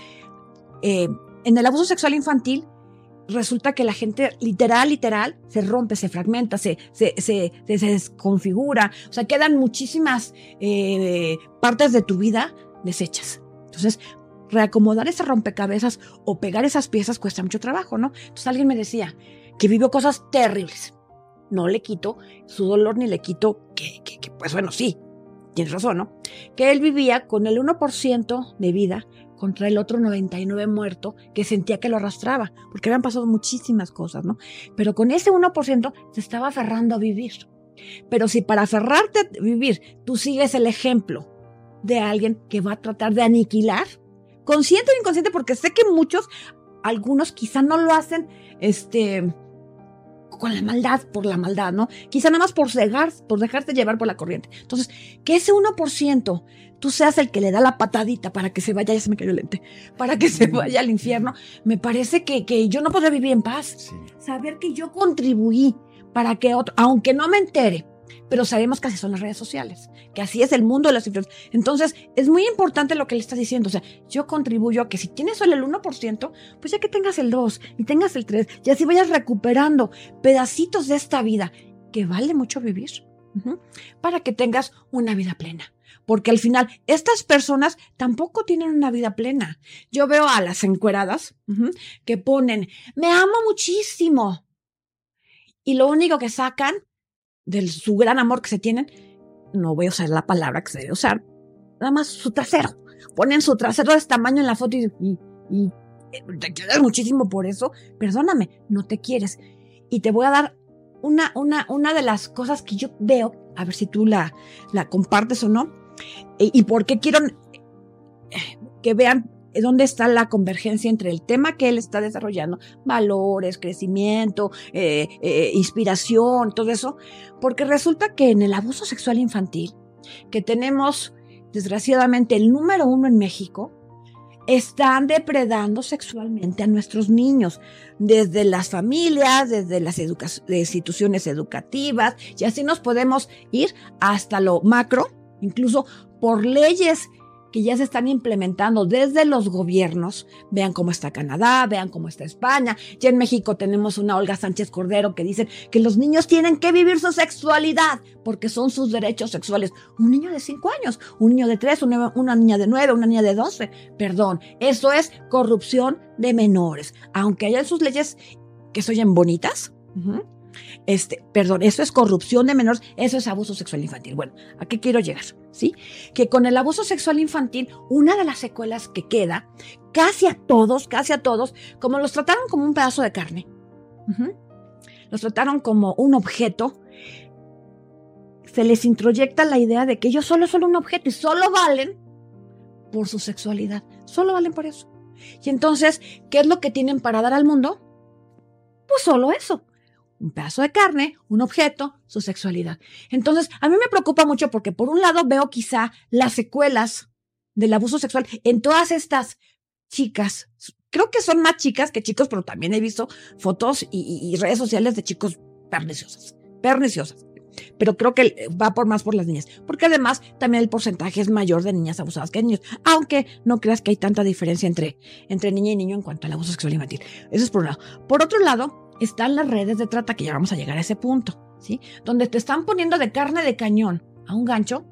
eh, en el abuso sexual infantil resulta que la gente literal, literal, se rompe, se fragmenta, se, se, se, se desconfigura. O sea, quedan muchísimas eh, partes de tu vida deshechas. Entonces, reacomodar ese rompecabezas o pegar esas piezas cuesta mucho trabajo, ¿no? Entonces alguien me decía que vivió cosas terribles. No le quito su dolor ni le quito que, que, que pues bueno, sí, tienes razón, ¿no? Que él vivía con el 1% de vida contra el otro 99 muerto que sentía que lo arrastraba, porque habían pasado muchísimas cosas, ¿no? Pero con ese 1% se estaba aferrando a vivir. Pero si para aferrarte a vivir tú sigues el ejemplo de alguien que va a tratar de aniquilar, consciente o inconsciente, porque sé que muchos, algunos quizá no lo hacen, este, con la maldad, por la maldad, ¿no? Quizá nada más por cegar, por dejarte llevar por la corriente. Entonces, que ese 1% tú seas el que le da la patadita para que se vaya, ya se me cayó el lente, para que se vaya al infierno, me parece que, que yo no podré vivir en paz. Saber que yo contribuí para que otro, aunque no me entere, pero sabemos que así son las redes sociales, que así es el mundo de las influencias. Entonces, es muy importante lo que le estás diciendo. O sea, yo contribuyo a que si tienes solo el 1%, pues ya que tengas el 2 y tengas el 3, y así vayas recuperando pedacitos de esta vida, que vale mucho vivir, para que tengas una vida plena porque al final estas personas tampoco tienen una vida plena. Yo veo a las encueradas que ponen, me amo muchísimo. Y lo único que sacan de su gran amor que se tienen, no voy a usar la palabra que se debe usar, nada más su trasero. Ponen su trasero de este tamaño en la foto y, y eh, te quieres muchísimo por eso. Perdóname, no te quieres. Y te voy a dar una, una, una de las cosas que yo veo, a ver si tú la, la compartes o no, ¿Y por qué quiero que vean dónde está la convergencia entre el tema que él está desarrollando, valores, crecimiento, eh, eh, inspiración, todo eso, porque resulta que en el abuso sexual infantil, que tenemos desgraciadamente el número uno en México, están depredando sexualmente a nuestros niños, desde las familias, desde las instituciones educativas, y así nos podemos ir hasta lo macro, incluso por leyes que ya se están implementando desde los gobiernos. Vean cómo está Canadá, vean cómo está España. Ya en México tenemos una Olga Sánchez Cordero que dice que los niños tienen que vivir su sexualidad porque son sus derechos sexuales. Un niño de 5 años, un niño de 3, una, niña de 9, una niña de 12. Perdón, eso es corrupción de menores. Aunque haya sus leyes que se oyen bonitas, este, perdón, eso es corrupción de menores, eso es abuso sexual infantil. Bueno, ¿a qué quiero llegar? ¿Sí? Que con el abuso sexual infantil, una de las secuelas que queda, casi a todos, casi a todos, como los trataron como un pedazo de carne, los trataron como un objeto, se les introyecta la idea de que ellos solo son un objeto y solo valen por su sexualidad, solo valen por eso. Y entonces, ¿qué es lo que tienen para dar al mundo? Pues solo eso, un pedazo de carne, un objeto, su sexualidad. Entonces, a mí me preocupa mucho porque por un lado veo quizá las secuelas del abuso sexual en todas estas chicas. Creo que son más chicas que chicos, pero también he visto fotos y, redes sociales de chicos perniciosas, perniciosas. Pero creo que va por más por las niñas, porque además también el porcentaje es mayor de niñas abusadas que de niños, aunque no creas que hay tanta diferencia entre, entre niña y niño en cuanto al abuso sexual infantil. Eso es por un lado. Por otro lado, están las redes de trata, que ya vamos a llegar a ese punto, ¿sí? Donde te están poniendo de carne de cañón a un gancho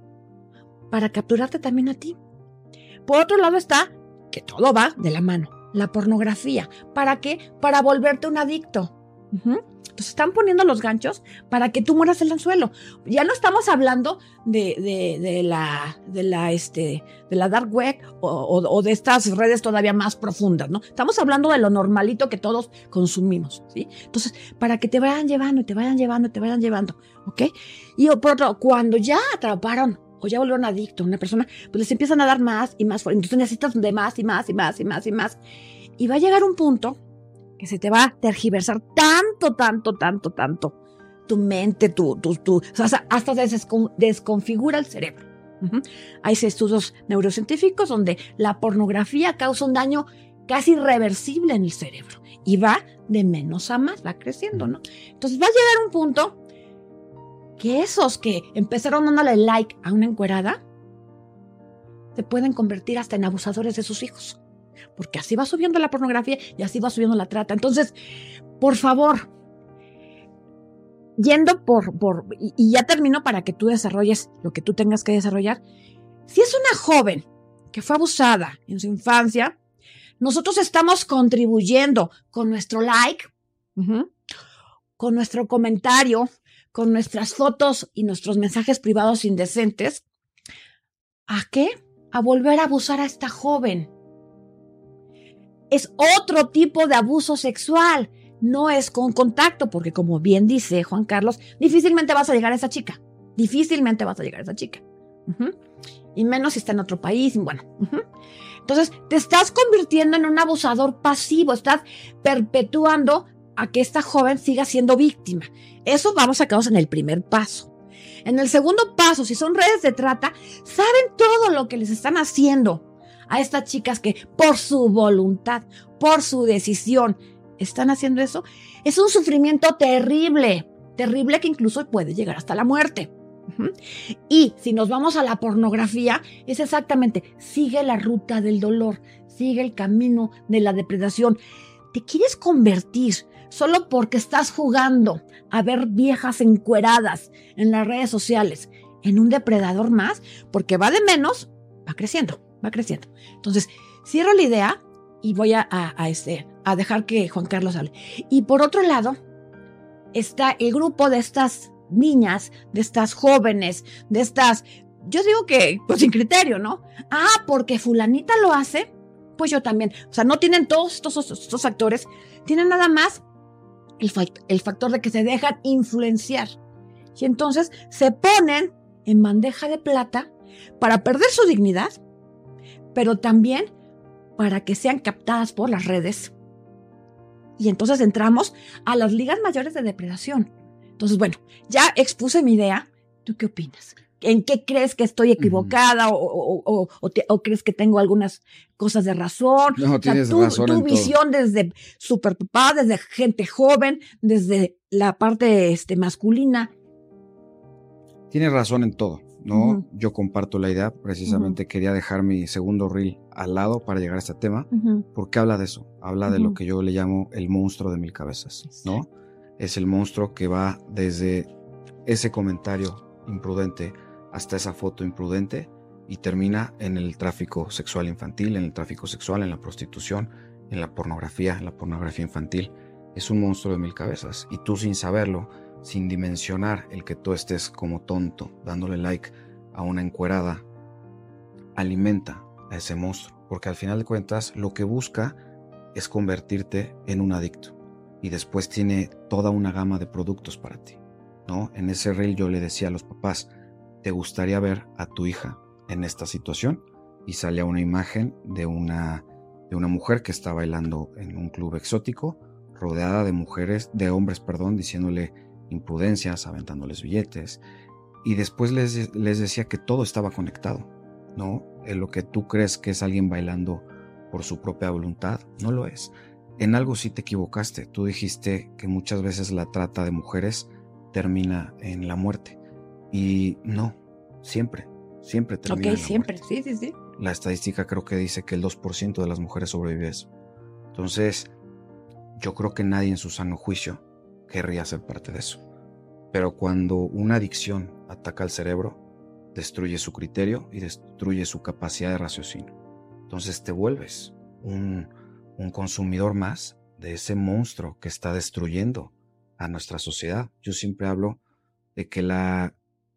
para capturarte también a ti. Por otro lado está que todo va de la mano, la pornografía. ¿Para qué? Para volverte un adicto. Entonces están poniendo los ganchos para que tú mueras el anzuelo. Ya no estamos hablando de, la, de, la, este, de la dark web o, de estas redes todavía más profundas, ¿no? Estamos hablando de lo normalito que todos consumimos, ¿sí? Entonces, para que te vayan llevando, te vayan llevando, te vayan llevando, ¿ok? Y por otro, cuando ya atraparon o ya volvieron adicto a una persona, pues les empiezan a dar más y más. Entonces necesitas de más y más y más y más y más. Y va a llegar un punto que se te va a tergiversar tanto, tanto, tanto, tanto tu mente, tu, tu, tu o sea, hasta desconfigura el cerebro. Hay estudios neurocientíficos donde la pornografía causa un daño casi irreversible en el cerebro y va de menos a más, va creciendo, ¿no? Entonces va a llegar un punto que esos que empezaron dándole like a una encuerada se pueden convertir hasta en abusadores de sus hijos porque así va subiendo la pornografía y así va subiendo la trata. Entonces, por favor, yendo por, por y, ya termino para que tú desarrolles lo que tú tengas que desarrollar. Si es una joven que fue abusada en su infancia, nosotros estamos contribuyendo con nuestro like, con nuestro comentario, con nuestras fotos y nuestros mensajes privados indecentes. ¿A qué? A volver a abusar a esta joven es otro tipo de abuso sexual. No es con contacto, porque como bien dice Juan Carlos, difícilmente vas a llegar a esa chica. Difícilmente vas a llegar a esa chica. Y menos si está en otro país. Bueno. Entonces, te estás convirtiendo en un abusador pasivo. Estás perpetuando a que esta joven siga siendo víctima. Eso vamos a quedarnos en el primer paso. En el segundo paso, si son redes de trata, saben todo lo que les están haciendo a estas chicas que por su voluntad, por su decisión, están haciendo eso, es un sufrimiento terrible, terrible que incluso puede llegar hasta la muerte. Y si nos vamos a la pornografía, es exactamente, sigue la ruta del dolor, sigue el camino de la depredación. ¿Te quieres convertir solo porque estás jugando a ver viejas encueradas en las redes sociales en un depredador más? Porque va de menos, va creciendo va creciendo. Entonces, cierro la idea y voy a, este, a dejar que Juan Carlos hable. Y por otro lado, está el grupo de estas niñas, de estas jóvenes, de estas, yo digo que, pues sin criterio, ¿no? Ah, porque fulanita lo hace, pues yo también. O sea, no tienen todos estos, estos factores, tienen nada más el, el factor de que se dejan influenciar. Y entonces se ponen en bandeja de plata para perder su dignidad pero también para que sean captadas por las redes. Y entonces entramos a las ligas mayores de depredación. Entonces, bueno, ya expuse mi idea. ¿Tú qué opinas? ¿En qué crees que estoy equivocada o, crees que tengo algunas cosas de razón? No, tienes tu, razón. Tu visión desde super papá, desde gente joven, desde la parte este, masculina. Tienes razón en todo, ¿no? Yo comparto la idea, precisamente quería dejar mi segundo reel al lado para llegar a este tema, porque habla de eso, habla de lo que yo le llamo el monstruo de mil cabezas, ¿no? Es el monstruo que va desde ese comentario imprudente hasta esa foto imprudente y termina en el tráfico sexual infantil, en el tráfico sexual, en la prostitución, en la pornografía, en la pornografía infantil. Es un monstruo de mil cabezas y tú sin saberlo, sin dimensionar el que tú estés como tonto dándole like a una encuerada, alimenta a ese monstruo, porque al final de cuentas lo que busca es convertirte en un adicto y después tiene toda una gama de productos para ti. ¿no? En ese reel yo le decía a los papás, ¿te gustaría ver a tu hija en esta situación? Y salía una imagen de una, de una mujer que está bailando en un club exótico, rodeada de mujeres, de hombres, perdón, diciéndole imprudencias, aventándoles billetes. Y después les, les decía que todo estaba conectado, ¿no? En lo que tú crees que es alguien bailando por su propia voluntad, no lo es. En algo sí te equivocaste. Tú dijiste que muchas veces la trata de mujeres termina en la muerte. Y no, siempre, siempre termina. Ok, siempre, sí, sí, sí. La estadística creo que dice que el 2% de las mujeres sobrevive eso. Entonces, yo creo que nadie en su sano juicio querría ser parte de eso. Pero cuando una adicción ataca al cerebro, destruye su criterio y destruye su capacidad de raciocinio. Entonces te vuelves un, un consumidor más de ese monstruo que está destruyendo a nuestra sociedad. Yo siempre hablo de que la,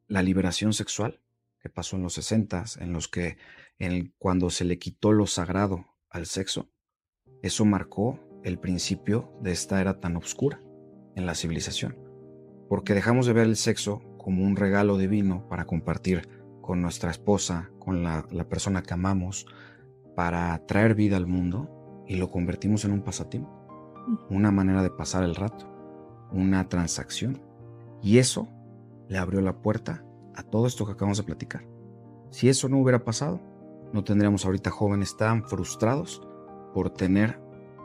la liberación sexual que pasó en los 60, en los que en cuando se le quitó lo sagrado al sexo, eso marcó el principio de esta era tan oscura en la civilización, porque dejamos de ver el sexo como un regalo divino para compartir con nuestra esposa, con la, la persona que amamos, para traer vida al mundo y lo convertimos en un pasatiempo, una manera de pasar el rato una transacción. Y eso le abrió la puerta a todo esto que acabamos de platicar. Si eso no hubiera pasado, no tendríamos ahorita jóvenes tan frustrados por tener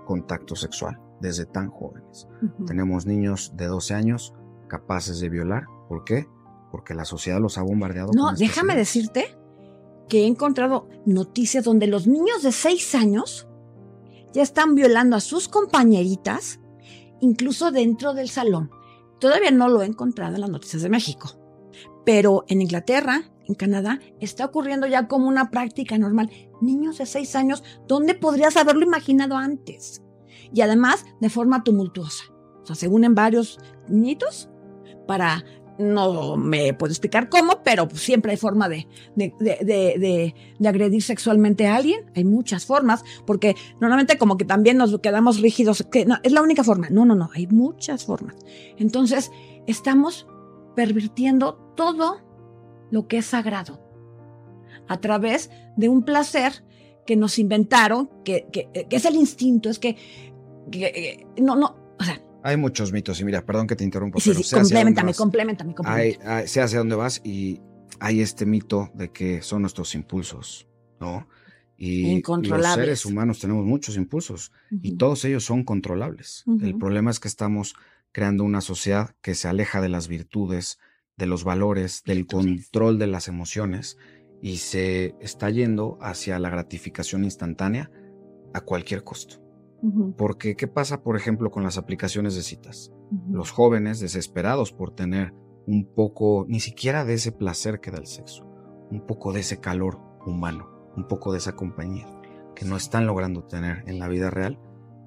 contacto sexual desde tan jóvenes. Tenemos niños de 12 años capaces de violar. ¿Por qué? Porque la sociedad los ha bombardeado. No, déjame decirte que he encontrado noticias donde los niños de 6 años ya están violando a sus compañeritas incluso dentro del salón. Todavía no lo he encontrado en las noticias de México, pero en Inglaterra, en Canadá, está ocurriendo ya como una práctica normal. Niños de seis años, ¿dónde podrías haberlo imaginado antes? Y además de forma tumultuosa. O sea, se unen varios niñitos para no me puedo explicar cómo, pero pues, siempre hay forma de, de, agredir sexualmente a alguien. Hay muchas formas, porque normalmente como que también nos quedamos rígidos, que no, es la única forma. No, no, no, hay muchas formas. Entonces, estamos pervirtiendo todo lo que es sagrado a través de un placer que nos inventaron, que, que, es el instinto, es que, que no, no, o sea, hay muchos mitos y mira, perdón que te interrumpa. Sí, sí, complementame, complementame, complementame. sé hacia dónde vas y hay este mito de que son nuestros impulsos, ¿no? Y los seres humanos tenemos muchos impulsos y todos ellos son controlables. El problema es que estamos creando una sociedad que se aleja de las virtudes, de los valores, del control de las emociones y se está yendo hacia la gratificación instantánea a cualquier costo. Porque, ¿qué pasa, por ejemplo, con las aplicaciones de citas? Los jóvenes desesperados por tener un poco, ni siquiera de ese placer que da el sexo, un poco de ese calor humano, un poco de esa compañía que no están logrando tener en la vida real,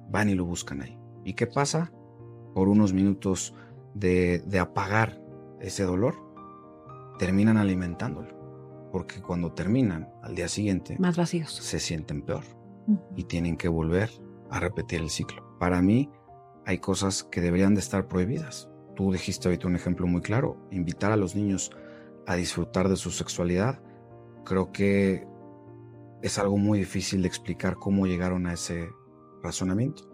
van y lo buscan ahí. ¿Y qué pasa? Por unos minutos de, de apagar ese dolor, terminan alimentándolo. Porque cuando terminan al día siguiente, más vacíos, se sienten peor y tienen que volver a repetir el ciclo. Para mí hay cosas que deberían de estar prohibidas. Tú dijiste ahorita un ejemplo muy claro, invitar a los niños a disfrutar de su sexualidad. Creo que es algo muy difícil de explicar cómo llegaron a ese razonamiento.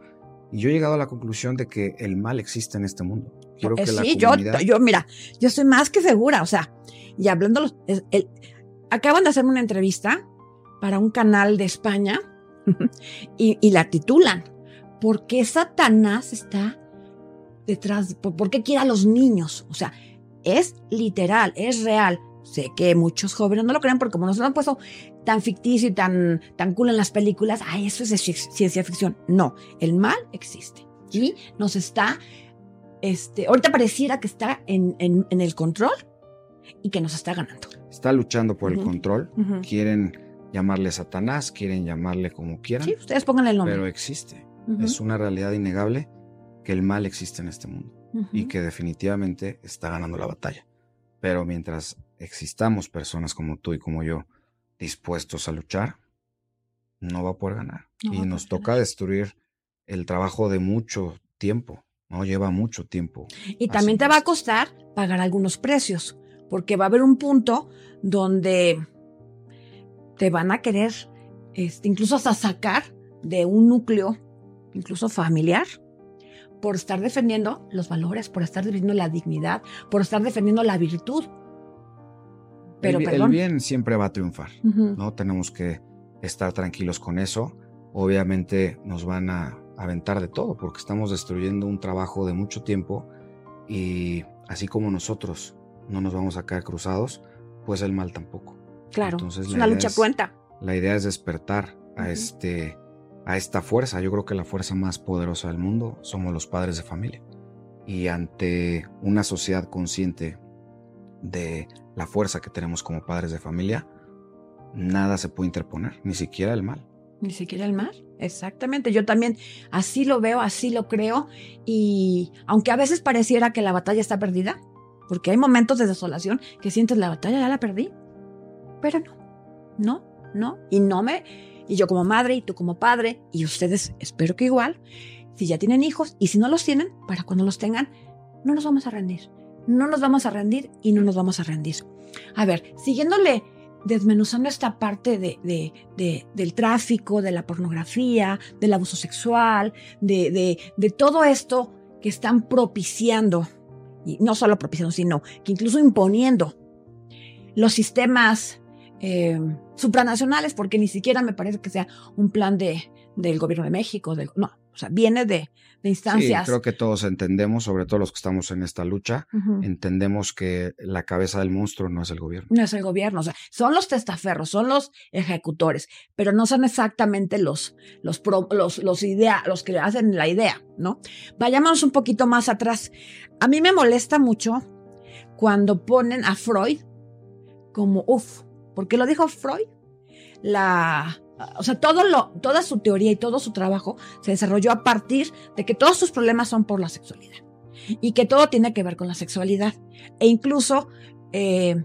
Y yo he llegado a la conclusión de que el mal existe en este mundo. Quiero eh, que sí, yo, yo, mira, yo estoy más que segura, o sea, y hablando, el, acaban de hacerme una entrevista para un canal de España y, la titulan, ¿por qué Satanás está detrás? ¿Por, qué quiere a los niños? O sea, es literal, es real. Sé que muchos jóvenes no lo creen porque como nos lo han puesto tan ficticio y tan, tan cool en las películas, ay, eso es ciencia ficción. No, el mal existe y nos está, este, ahorita pareciera que está en, en, el control y que nos está ganando. Está luchando por el control, quieren llamarle Satanás, quieren llamarle como quieran. Sí, ustedes pónganle el nombre. Pero existe. Es una realidad innegable que el mal existe en este mundo y que definitivamente está ganando la batalla. Pero mientras existamos personas como tú y como yo dispuestos a luchar, no va a poder ganar. y nos toca destruir el trabajo de mucho tiempo, ¿no? Lleva mucho tiempo. Y también te va a costar pagar algunos precios, porque va a haber un punto donde te van a querer este, incluso hasta sacar de un núcleo, incluso familiar, por estar defendiendo los valores, por estar defendiendo la dignidad, por estar defendiendo la virtud. Pero el, bien siempre va a triunfar, ¿no? Tenemos que estar tranquilos con eso. Obviamente nos van a aventar de todo porque estamos destruyendo un trabajo de mucho tiempo y así como nosotros no nos vamos a caer cruzados, pues el mal tampoco. Claro, Entonces, es una lucha cuenta. La idea es despertar a, este, a esta fuerza. Yo creo que la fuerza más poderosa del mundo somos los padres de familia. Y ante una sociedad consciente de la fuerza que tenemos como padres de familia, nada se puede interponer, ni siquiera el mal. Ni siquiera el mal, exactamente. Yo también así lo veo, así lo creo. Y aunque a veces pareciera que la batalla está perdida, porque hay momentos de desolación que sientes la batalla, ya la perdí. Pero no, no, no. Y no me, y yo como madre y tú como padre, y ustedes espero que igual, si ya tienen hijos y si no los tienen, para cuando los tengan, no nos vamos a rendir. No nos vamos a rendir y no nos vamos a rendir. A ver, siguiéndole desmenuzando esta parte de, de, del tráfico, de la pornografía, del abuso sexual, de, de, todo esto que están propiciando, y no solo propiciando, sino que incluso imponiendo los sistemas eh, supranacionales, porque ni siquiera me parece que sea un plan de, del gobierno de México, del, no, o sea, viene de, de instancias. Sí, creo que todos entendemos, sobre todo los que estamos en esta lucha, entendemos que la cabeza del monstruo no es el gobierno. No es el gobierno, o sea, son los testaferros, son los ejecutores, pero no son exactamente los, los, los, los, idea, los que hacen la idea, ¿no? Vayámonos un poquito más atrás. A mí me molesta mucho cuando ponen a Freud como, uff, porque lo dijo Freud, la o sea, todo lo, toda su teoría y todo su trabajo se desarrolló a partir de que todos sus problemas son por la sexualidad y que todo tiene que ver con la sexualidad. E incluso eh,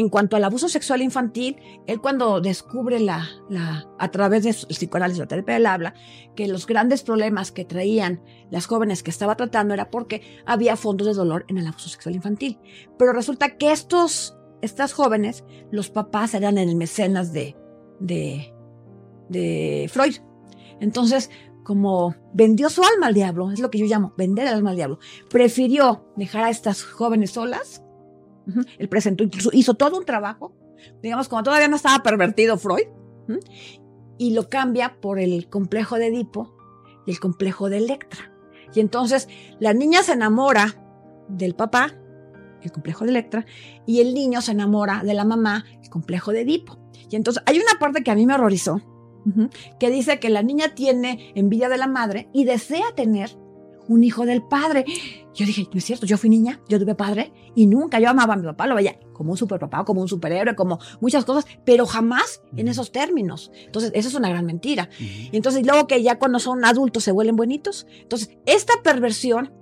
en cuanto al abuso sexual infantil, él cuando descubre la, la, a través del psicoanálisis, la terapia del habla, que los grandes problemas que traían las jóvenes que estaba tratando era porque había fondos de dolor en el abuso sexual infantil. Pero resulta que estos, estas jóvenes, los papás eran el mecenas de, de, de Freud. Entonces, como vendió su alma al diablo, es lo que yo llamo vender el alma al diablo, prefirió dejar a estas jóvenes solas. Él presentó, incluso hizo todo un trabajo, digamos, como todavía no estaba pervertido Freud, y lo cambia por el complejo de Edipo y el complejo de Electra. Y entonces la niña se enamora del papá, el complejo de Electra, y el niño se enamora de la mamá, el complejo de Edipo. Y entonces hay una parte que a mí me horrorizó, que dice que la niña tiene envidia de la madre y desea tener un hijo del padre. Yo dije, no es cierto, yo fui niña, yo tuve padre y nunca yo amaba a mi papá, lo veía como un superpapá, como un superhéroe, como muchas cosas, pero jamás en esos términos. Entonces, eso es una gran mentira. Y entonces, luego que ya cuando son adultos se vuelven bonitos. Entonces, esta perversión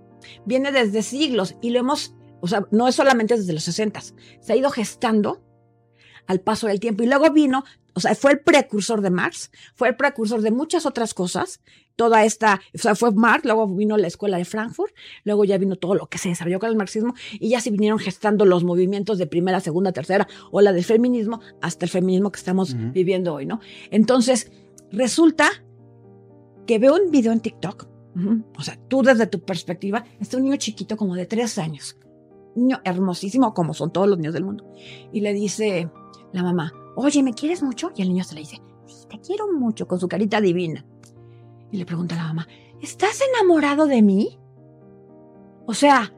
viene desde siglos y lo hemos, o sea, no es solamente desde los 60, se ha ido gestando al paso del tiempo. Y luego vino, o sea, fue el precursor de Marx, fue el precursor de muchas otras cosas. Toda esta, o sea, fue Marx, luego vino la escuela de Frankfurt, luego ya vino todo lo que se desarrolló con el marxismo y ya se vinieron gestando los movimientos de primera, segunda, tercera o la del feminismo hasta el feminismo que estamos viviendo hoy, ¿no? Entonces, resulta que veo un video en TikTok, o sea, tú desde tu perspectiva, está un niño chiquito como de tres años, niño hermosísimo como son todos los niños del mundo, y le dice la mamá, oye, ¿me quieres mucho? Y el niño se le dice, sí, te quiero mucho, con su carita divina. Y le pregunta a la mamá, ¿estás enamorado de mí? O sea,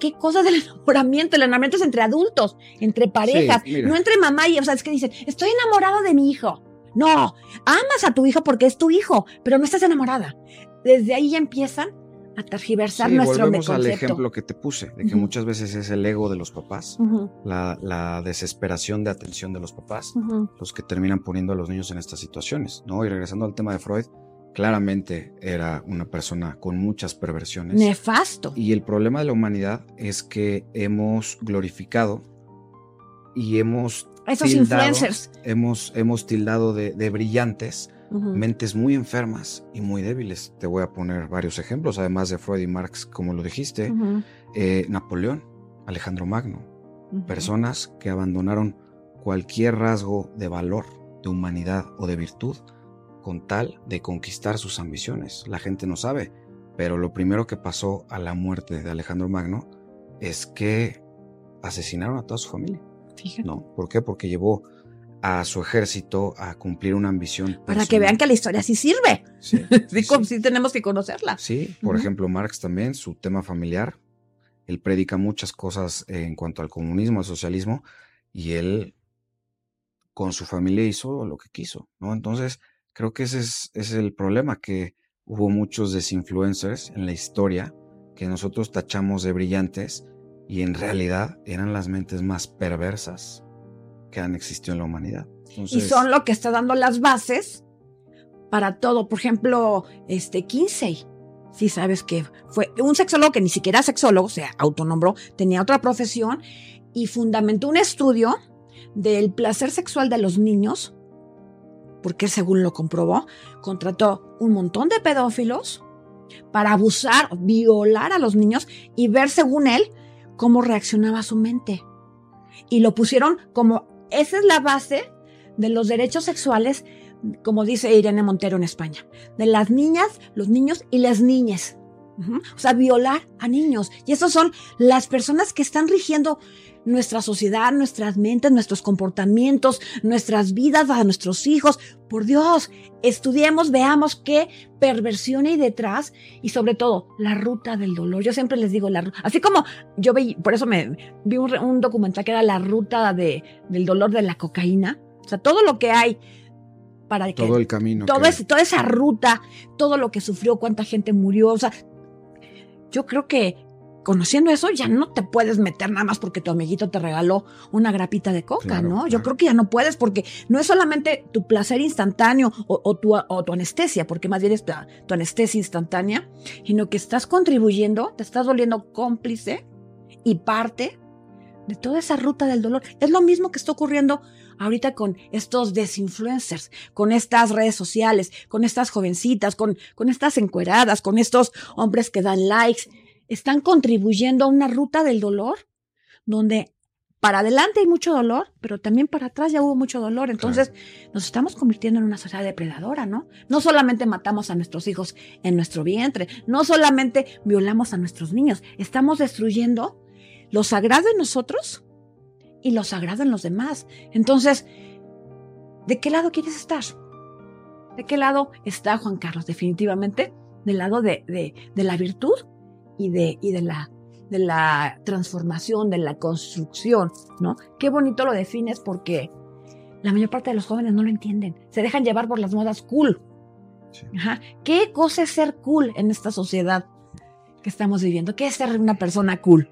¿qué cosa del enamoramiento? El enamoramiento es entre adultos, entre parejas, no entre mamá y, o sea, es que dicen, estoy enamorado de mi hijo. No, amas a tu hijo porque es tu hijo, pero no estás enamorada. Desde ahí ya empiezan a tergiversar sí, nuestro volvemos al ejemplo que te puse, de que muchas veces es el ego de los papás, la, desesperación de atención de los papás, los que terminan poniendo a los niños en estas situaciones, ¿no? Y regresando al tema de Freud, claramente era una persona con muchas perversiones. Nefasto. Y el problema de la humanidad es que hemos glorificado y hemos... Esos influencers. Hemos, hemos tildado de brillantes mentes muy enfermas y muy débiles. Te voy a poner varios ejemplos, además de Freud y Marx, como lo dijiste, eh, Napoleón, Alejandro Magno, personas que abandonaron cualquier rasgo de valor, de humanidad o de virtud con tal de conquistar sus ambiciones. La gente no sabe, pero lo primero que pasó a la muerte de Alejandro Magno es que asesinaron a toda su familia. ¿No? ¿Por qué? Porque llevó a su ejército a cumplir una ambición. Para que vean que la historia sí sirve. Sí, sí, tenemos que conocerla. Sí, por ejemplo, Marx también, su tema familiar, él predica muchas cosas en cuanto al comunismo, al socialismo, y él con su familia hizo lo que quiso, ¿no? Entonces, creo que ese es, es el problema, que hubo muchos desinfluencers en la historia que nosotros tachamos de brillantes y en realidad eran las mentes más perversas que han existido en la humanidad. y son lo que está dando las bases para todo. Por ejemplo, este Kinsey. Sí, sabes que fue un sexólogo que ni siquiera sexólogo, o sea, autonombró, tenía otra profesión y fundamentó un estudio del placer sexual de los niños, porque según lo comprobó, contrató un montón de pedófilos para abusar, violar a los niños y ver según él cómo reaccionaba su mente. Y lo pusieron como esa es la base de los derechos sexuales, como dice Irene Montero en España, de las niñas, los niños y las niñas. O sea, violar a niños. Y esas son las personas que están rigiendo nuestra sociedad, nuestras mentes, nuestros comportamientos, nuestras vidas a nuestros hijos. Por Dios, estudiemos, veamos qué perversión hay detrás y sobre todo la ruta del dolor. Yo siempre les digo, la, así como yo vi, por eso me vi un, documental que era la ruta de, del dolor de la cocaína. O sea, todo lo que hay para que... Todo el camino. Todo toda esa ruta, todo lo que sufrió, cuánta gente murió. O sea, yo creo que conociendo eso, ya no te puedes meter nada más porque tu amiguito te regaló una grapita de coca, ¿no? Yo creo que ya no puedes porque no es solamente tu placer instantáneo o, tu, o tu, anestesia, porque más bien es tu, anestesia instantánea, sino que estás contribuyendo, te estás volviendo cómplice y parte de toda esa ruta del dolor. Es lo mismo que está ocurriendo ahorita con estos desinfluencers, con estas redes sociales, con estas jovencitas, con, con estas encueradas, con estos hombres que dan likes están contribuyendo a una ruta del dolor donde para adelante hay mucho dolor, pero también para atrás ya hubo mucho dolor. Entonces nos estamos convirtiendo en una sociedad depredadora, ¿no? No solamente matamos a nuestros hijos en nuestro vientre, no solamente violamos a nuestros niños, estamos destruyendo lo sagrado en nosotros y lo sagrado en los demás. Entonces, ¿de qué lado quieres estar? ¿De qué lado está Juan Carlos? Definitivamente del lado de, de la virtud y de, y de la de la transformación, de la construcción, ¿no? Qué bonito lo defines porque la mayor parte de los jóvenes no lo entienden. Se dejan llevar por las modas cool. ¿Qué cosa es ser cool en esta sociedad que estamos viviendo? ¿Qué es ser una persona cool?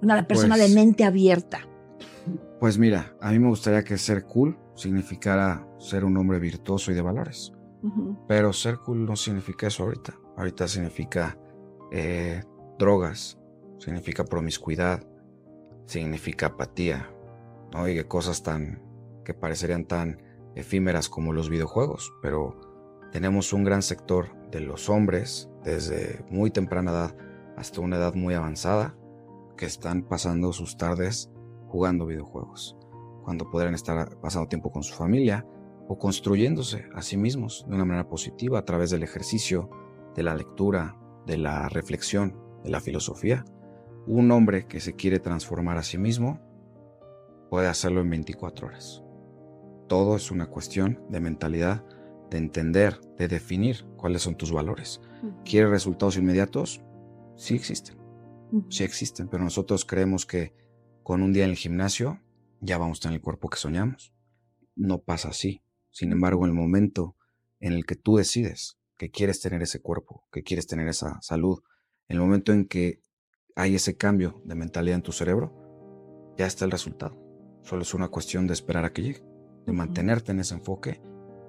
Una persona de pues mente abierta. Pues mira, a mí me gustaría que ser cool significara ser un hombre virtuoso y de valores. Pero ser cool no significa eso ahorita. Ahorita significa eh, drogas, significa promiscuidad, significa apatía, ¿no? Y cosas tan que parecerían tan efímeras como los videojuegos, pero tenemos un gran sector de los hombres desde muy temprana edad hasta una edad muy avanzada que están pasando sus tardes jugando videojuegos, cuando podrían estar pasando tiempo con su familia o construyéndose a sí mismos de una manera positiva a través del ejercicio, de la lectura, de la reflexión, de la filosofía. Un hombre que se quiere transformar a sí mismo puede hacerlo en 24 horas. Todo es una cuestión de mentalidad, de entender, de definir cuáles son tus valores. ¿Quieres resultados inmediatos? Sí existen. Sí existen, pero nosotros creemos que con un día en el gimnasio ya vamos a tener el cuerpo que soñamos. No pasa así. Sin embargo, en el momento en el que tú decides que quieres tener ese cuerpo, que quieres tener esa salud, en el momento en que hay ese cambio de mentalidad en tu cerebro, ya está el resultado. Solo es una cuestión de esperar a que llegue, de mantenerte en ese enfoque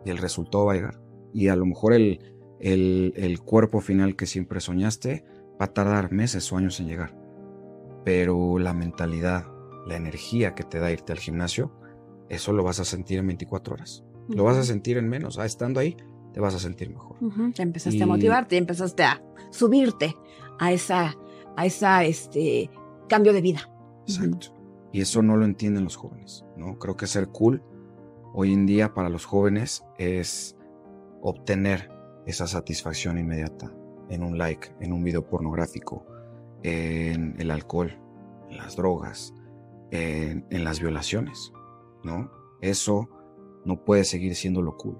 y el resultado va a llegar. Y a lo mejor el, el, cuerpo final que siempre soñaste va a tardar meses o años en llegar. Pero la mentalidad, la energía que te da irte al gimnasio, eso lo vas a sentir en 24 horas. Lo vas a sentir en menos. Ah, estando ahí, te vas a sentir mejor. Te empezaste a motivarte, empezaste a subirte a esa, a esa este, cambio de vida. Exacto. Y eso no lo entienden los jóvenes, ¿no? Creo que ser cool hoy en día para los jóvenes es obtener esa satisfacción inmediata en un like, en un video pornográfico, en el alcohol, en las drogas, en, las violaciones, ¿no? Eso no puede seguir siendo lo cool.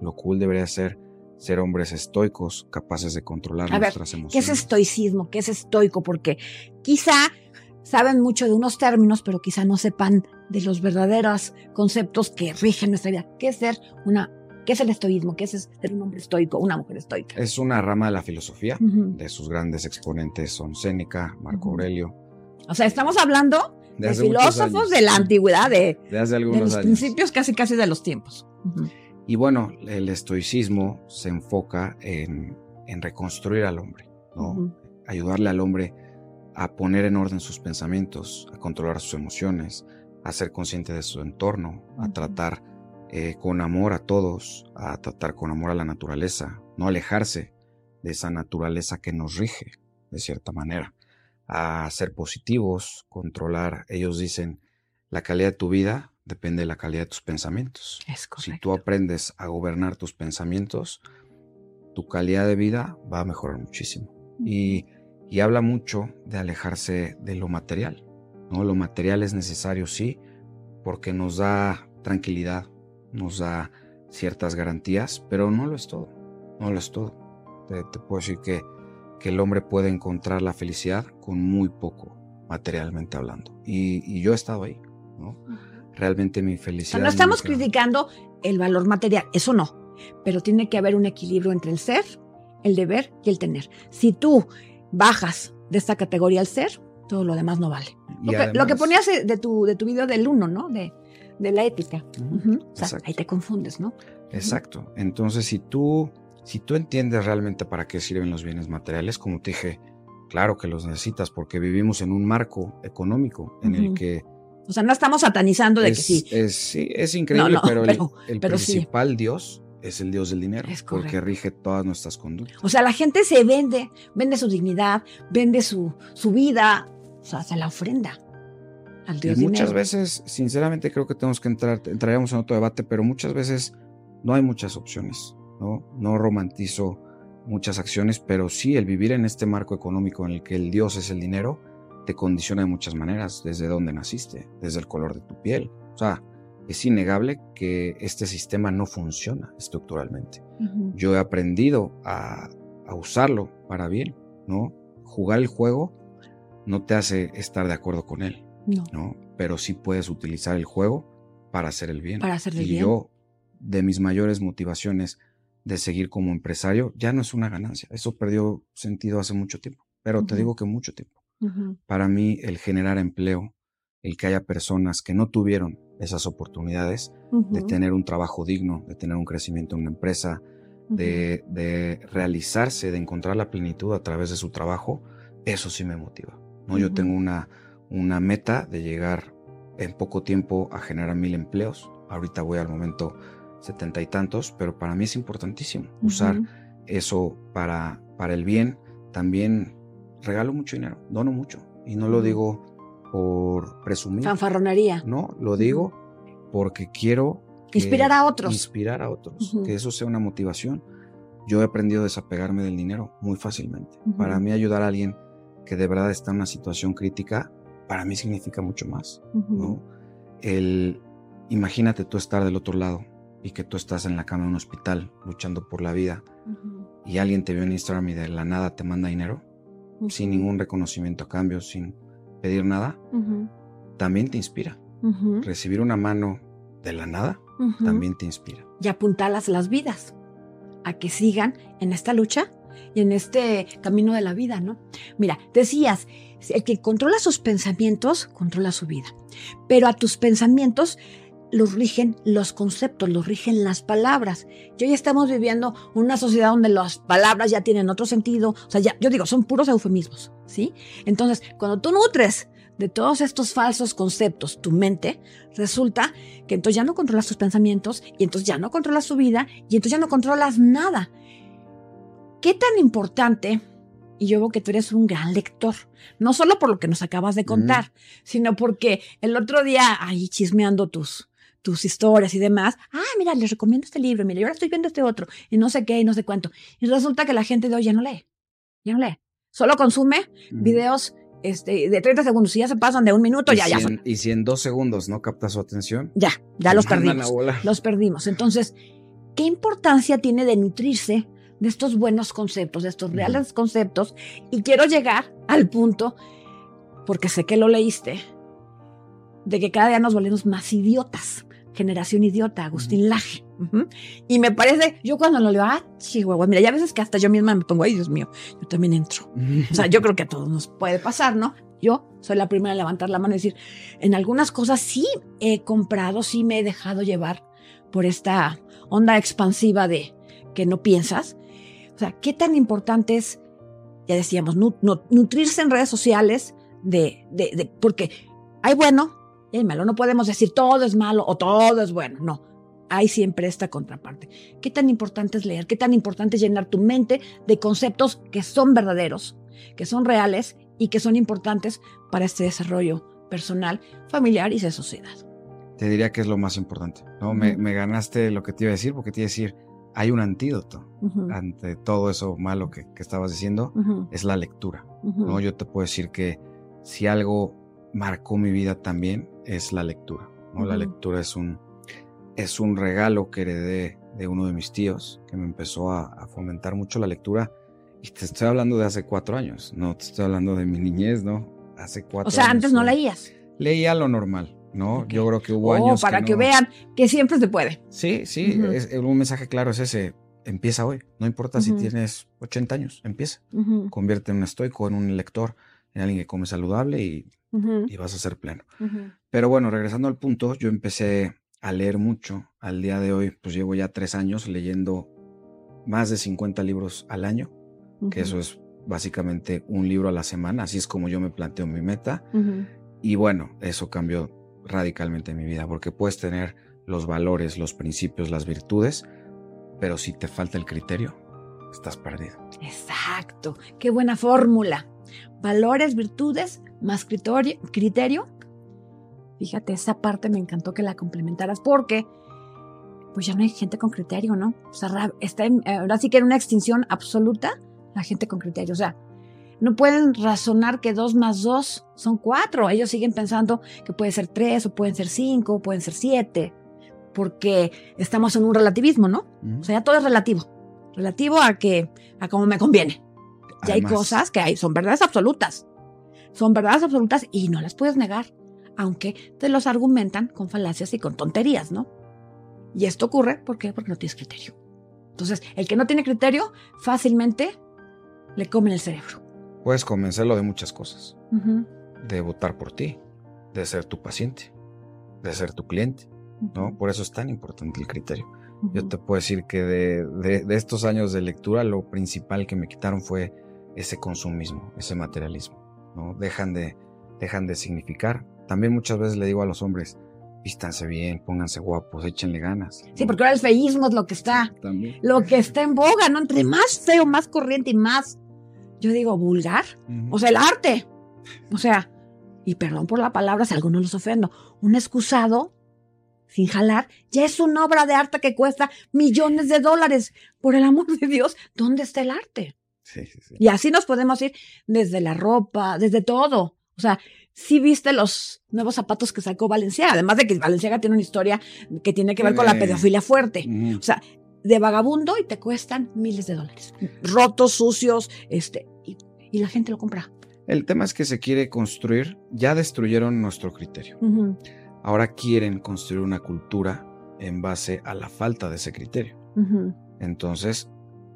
Lo cool debería ser ser hombres estoicos, capaces de controlar nuestras emociones. ¿Qué es estoicismo? ¿Qué es estoico? Porque quizá saben mucho de unos términos, pero quizá no sepan de los verdaderos conceptos que rigen nuestra vida. ¿Qué es ser una ¿Qué es el estoísmo? ¿Qué es ser un hombre estoico, una mujer estoica? Es una rama de la filosofía. De sus grandes exponentes son Séneca, Marco Aurelio. O sea, estamos hablando de, filósofos de la antigüedad, de, hace algunos los principios casi casi de los tiempos. Y bueno, el estoicismo se enfoca en, reconstruir al hombre, ¿no? ayudarle al hombre a poner en orden sus pensamientos, a controlar sus emociones, a ser consciente de su entorno, a tratar eh, con amor a todos, a tratar con amor a la naturaleza, no alejarse de esa naturaleza que nos rige, de cierta manera, a ser positivos, controlar, ellos dicen, la calidad de tu vida depende de la calidad de tus pensamientos. si tú aprendes a gobernar tus pensamientos, tu calidad de vida va a mejorar muchísimo. Y, y habla mucho de alejarse de lo material. ¿no? Lo material es necesario, sí, porque nos da tranquilidad, nos da ciertas garantías, pero no lo es todo. No lo es todo. Te, puedo decir que, que, el hombre puede encontrar la felicidad con muy poco, materialmente hablando. Y, yo he estado ahí, ¿no? Realmente mi felicidad. no estamos criticando el valor material, eso no. Pero tiene que haber un equilibrio entre el ser, el deber y el tener. Si tú bajas de esta categoría al ser, todo lo demás no vale. Lo que, ponías de tu, de tu video del uno, ¿no? De, de la ética. ahí te confundes, ¿no? Exacto. Entonces, si tú, si tú entiendes realmente para qué sirven los bienes materiales, como te dije, claro que los necesitas porque vivimos en un marco económico en el que... O sea, no estamos satanizando de que sí. Es, sí, es increíble, pero, el, principal Dios es el Dios del dinero, porque rige todas nuestras conductas. O sea, la gente se vende, vende su dignidad, vende su, su vida, o sea, se la ofrenda y muchas veces, sinceramente, creo que tenemos que entrar, entraríamos en otro debate, pero muchas veces no hay muchas opciones, ¿no? No romantizo muchas acciones, pero sí el vivir en este marco económico en el que el Dios es el dinero, te condiciona de muchas maneras, desde dónde naciste, desde el color de tu piel. O sea, es innegable que este sistema no funciona estructuralmente. Yo he aprendido a, a usarlo para bien, ¿no? Jugar el juego no te hace estar de acuerdo con él. No. Pero sí puedes utilizar el juego para hacer el bien. Para hacer el y yo, de mis mayores motivaciones de seguir como empresario, ya no es una ganancia. Eso perdió sentido hace mucho tiempo. Pero te digo que mucho tiempo. Para mí, el generar empleo, el que haya personas que no tuvieron esas oportunidades de tener un trabajo digno, de tener un crecimiento en una empresa, de, de, realizarse, de encontrar la plenitud a través de su trabajo, eso sí me motiva. ¿no? Yo tengo una, una meta de llegar en poco tiempo a generar mil empleos. Ahorita voy al momento setenta y tantos, pero para mí es importantísimo usar eso para, para el bien. También regalo mucho dinero, dono mucho. Y no lo digo por presumir. Fanfarronería. No, lo digo porque quiero... inspirar a otros. Inspirar a otros. Que eso sea una motivación. Yo he aprendido a desapegarme del dinero muy fácilmente. Para mí ayudar a alguien que de verdad está en una situación crítica, para mí significa mucho más. ¿no? El, imagínate tú estar del otro lado y que tú estás en la cama de un hospital luchando por la vida y alguien te vio en Instagram y de la nada te manda dinero sin ningún reconocimiento a cambio, sin pedir nada, también te inspira. Recibir una mano de la nada también te inspira. Y apuntalas las vidas a que sigan en esta lucha y en este camino de la vida, ¿no? Mira, decías, el que controla sus pensamientos, controla su vida. Pero a tus pensamientos los rigen los conceptos, los rigen las palabras. Y hoy estamos viviendo una sociedad donde las palabras ya tienen otro sentido. O sea, ya, yo digo, son puros eufemismos, ¿sí? Entonces, cuando tú nutres de todos estos falsos conceptos tu mente, resulta que entonces ya no controlas tus pensamientos y entonces ya no controlas tu vida y entonces ya no controlas nada. ¿Qué tan importante? Y yo veo que tú eres un gran lector, no solo por lo que nos acabas de contar, sino porque el otro día, ahí chismeando tus, tus historias y demás, ah, mira, les recomiendo este libro, mira, yo ahora estoy viendo este otro, y no sé qué, y no sé cuánto. Y resulta que la gente de hoy ya no lee, ya no lee. Solo consume videos este, de 30 segundos. Si ya se pasan de un minuto, ya, ya son. Y si en dos segundos no capta su atención. Ya, ya los perdimos. Los perdimos. Entonces, ¿qué importancia tiene de nutrirse de estos buenos conceptos, de estos reales conceptos? Y quiero llegar al punto, porque sé que lo leíste, de que cada día nos volvemos más idiotas. Generación idiota, Agustín Laje. Y me parece, yo cuando lo leo, ah, chihuahua, mira, ya a veces que hasta yo misma me pongo, ay, Dios mío, yo también entro. O sea, yo creo que a todos nos puede pasar, ¿no? Yo soy la primera a levantar la mano y decir, en algunas cosas sí he comprado, sí me he dejado llevar por esta onda expansiva de que no piensas. O sea, ¿qué tan importante es, ya decíamos, nutrirse en redes sociales de, de, de, porque hay bueno, y hay malo. No podemos decir todo es malo o todo es bueno. No. Hay siempre esta contraparte. ¿Qué tan importante es leer? ¿Qué tan importante es llenar tu mente de conceptos que son verdaderos, que son reales y que son importantes para este desarrollo personal, familiar y de sociedad? Te diría que es lo más importante. ¿no? me, ganaste lo que te iba a decir, porque te iba a decir, hay un antídoto ante todo eso malo que, estabas diciendo, es la lectura. ¿no? Yo te puedo decir que si algo marcó mi vida también es la lectura. ¿no? La lectura es un, es un regalo que heredé de uno de mis tíos que me empezó a, fomentar mucho la lectura. Y te estoy hablando de hace cuatro años, no te estoy hablando de mi niñez, ¿no? Hace cuatro O sea, antes no leías. Leía lo normal, ¿no? Yo creo que hubo oh, años. Para que, vean que siempre se puede. Sí, sí, un mensaje claro es ese. Empieza hoy, no importa si tienes 80 años, empieza. Convierte en un estoico, en un lector, en alguien que come saludable y y vas a ser pleno. Pero bueno, regresando al punto, yo empecé a leer mucho. Al día de hoy, pues llevo ya tres años leyendo más de 50 libros al año, que eso es básicamente un libro a la semana, así es como yo me planteo mi meta. Y bueno, eso cambió radicalmente mi vida, porque puedes tener los valores, los principios, las virtudes, pero si te falta el criterio, estás perdido. Exacto, qué buena fórmula. Valores, virtudes, más criterio, criterio. Fíjate, esa parte me encantó que la complementaras porque pues ya no hay gente con criterio, ¿no? O sea, está ahora sí que en una extinción absoluta la gente con criterio. O sea, no pueden razonar que dos más dos son cuatro. Ellos siguen pensando que puede ser tres, o pueden ser cinco, o pueden ser siete, porque estamos en un relativismo, ¿no? O sea, ya todo es relativo. Relativo a que, a cómo me conviene. Y hay cosas que hay, son verdades absolutas. Son verdades absolutas y no las puedes negar, aunque te los argumentan con falacias y con tonterías, ¿no? Y esto ocurre ¿por qué? porque no tienes criterio. Entonces, el que no tiene criterio fácilmente le comen el cerebro. Puedes convencerlo de muchas cosas. De votar por ti, de ser tu paciente, de ser tu cliente, ¿no? Por eso es tan importante el criterio. Yo te puedo decir que de, de, estos años de lectura, lo principal que me quitaron fue ese consumismo, ese materialismo. ¿no? Dejan de, dejan de significar, también muchas veces le digo a los hombres, vístanse bien, pónganse guapos, échenle ganas. Sí, porque ahora el feísmo es lo que está, También. lo que está en boga, ¿no? Entre más feo, más corriente y más, yo digo, vulgar. O sea, el arte. O sea, y perdón por la palabra si alguno los ofendo, un excusado sin jalar ya es una obra de arte que cuesta millones de dólares. Por el amor de Dios, ¿dónde está el arte? Sí, sí, sí. Y así nos podemos ir desde la ropa, desde todo. O sea, sí viste los nuevos zapatos que sacó Valenciaga, además de que Valenciaga tiene una historia que tiene que ver con la pedofilia fuerte. O sea, de vagabundo y te cuestan miles de dólares. Rotos, sucios, este, y, y la gente lo compra. El tema es que se quiere construir, ya destruyeron nuestro criterio. Ahora quieren construir una cultura en base a la falta de ese criterio. Entonces,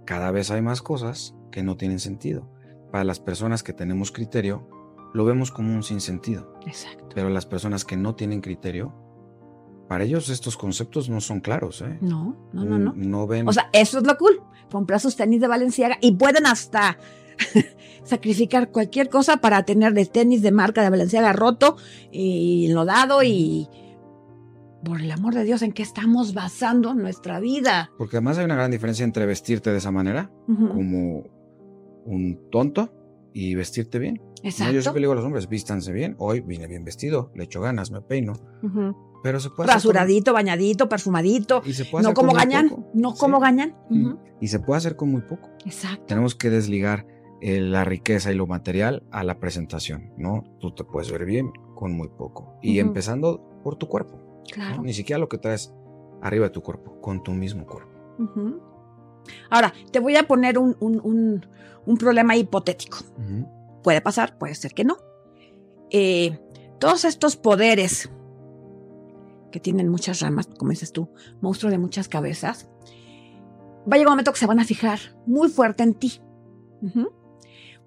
cada vez hay más cosas que no tienen sentido. Para las personas que tenemos criterio, lo vemos como un sinsentido. Exacto. Pero las personas que no tienen criterio, para ellos estos conceptos no son claros. ¿eh? No, no, no, no. No ven. O sea, eso es lo cool. Comprar sus tenis de Valenciaga y pueden hasta sacrificar cualquier cosa para tener el tenis de marca de Valenciaga roto y enlodado y por el amor de Dios, ¿en qué estamos basando nuestra vida? porque además hay una gran diferencia entre vestirte de esa manera, como un tonto, y vestirte bien. ¿No? Yo Exacto. siempre le digo a los hombres, vístanse bien. Hoy vine bien vestido, le echo ganas, me peino. Pero se puede hacer Rasuradito, bañadito, perfumadito. con- y se puede No hacer con como gañan, no Sí. como gañan. Mm. Y se puede hacer con muy poco. Exacto. Tenemos que desligar eh, la riqueza y lo material a la presentación, ¿no? Tú te puedes ver bien con muy poco. Y empezando por tu cuerpo. ¿no? Claro. Ni siquiera lo que traes arriba de tu cuerpo, con tu mismo cuerpo. Ahora, te voy a poner un, un- un- un problema hipotético. Puede pasar, puede ser que no. Eh, todos estos poderes que tienen muchas ramas, como dices tú, monstruo de muchas cabezas, va a llegar un momento que se van a fijar muy fuerte en ti.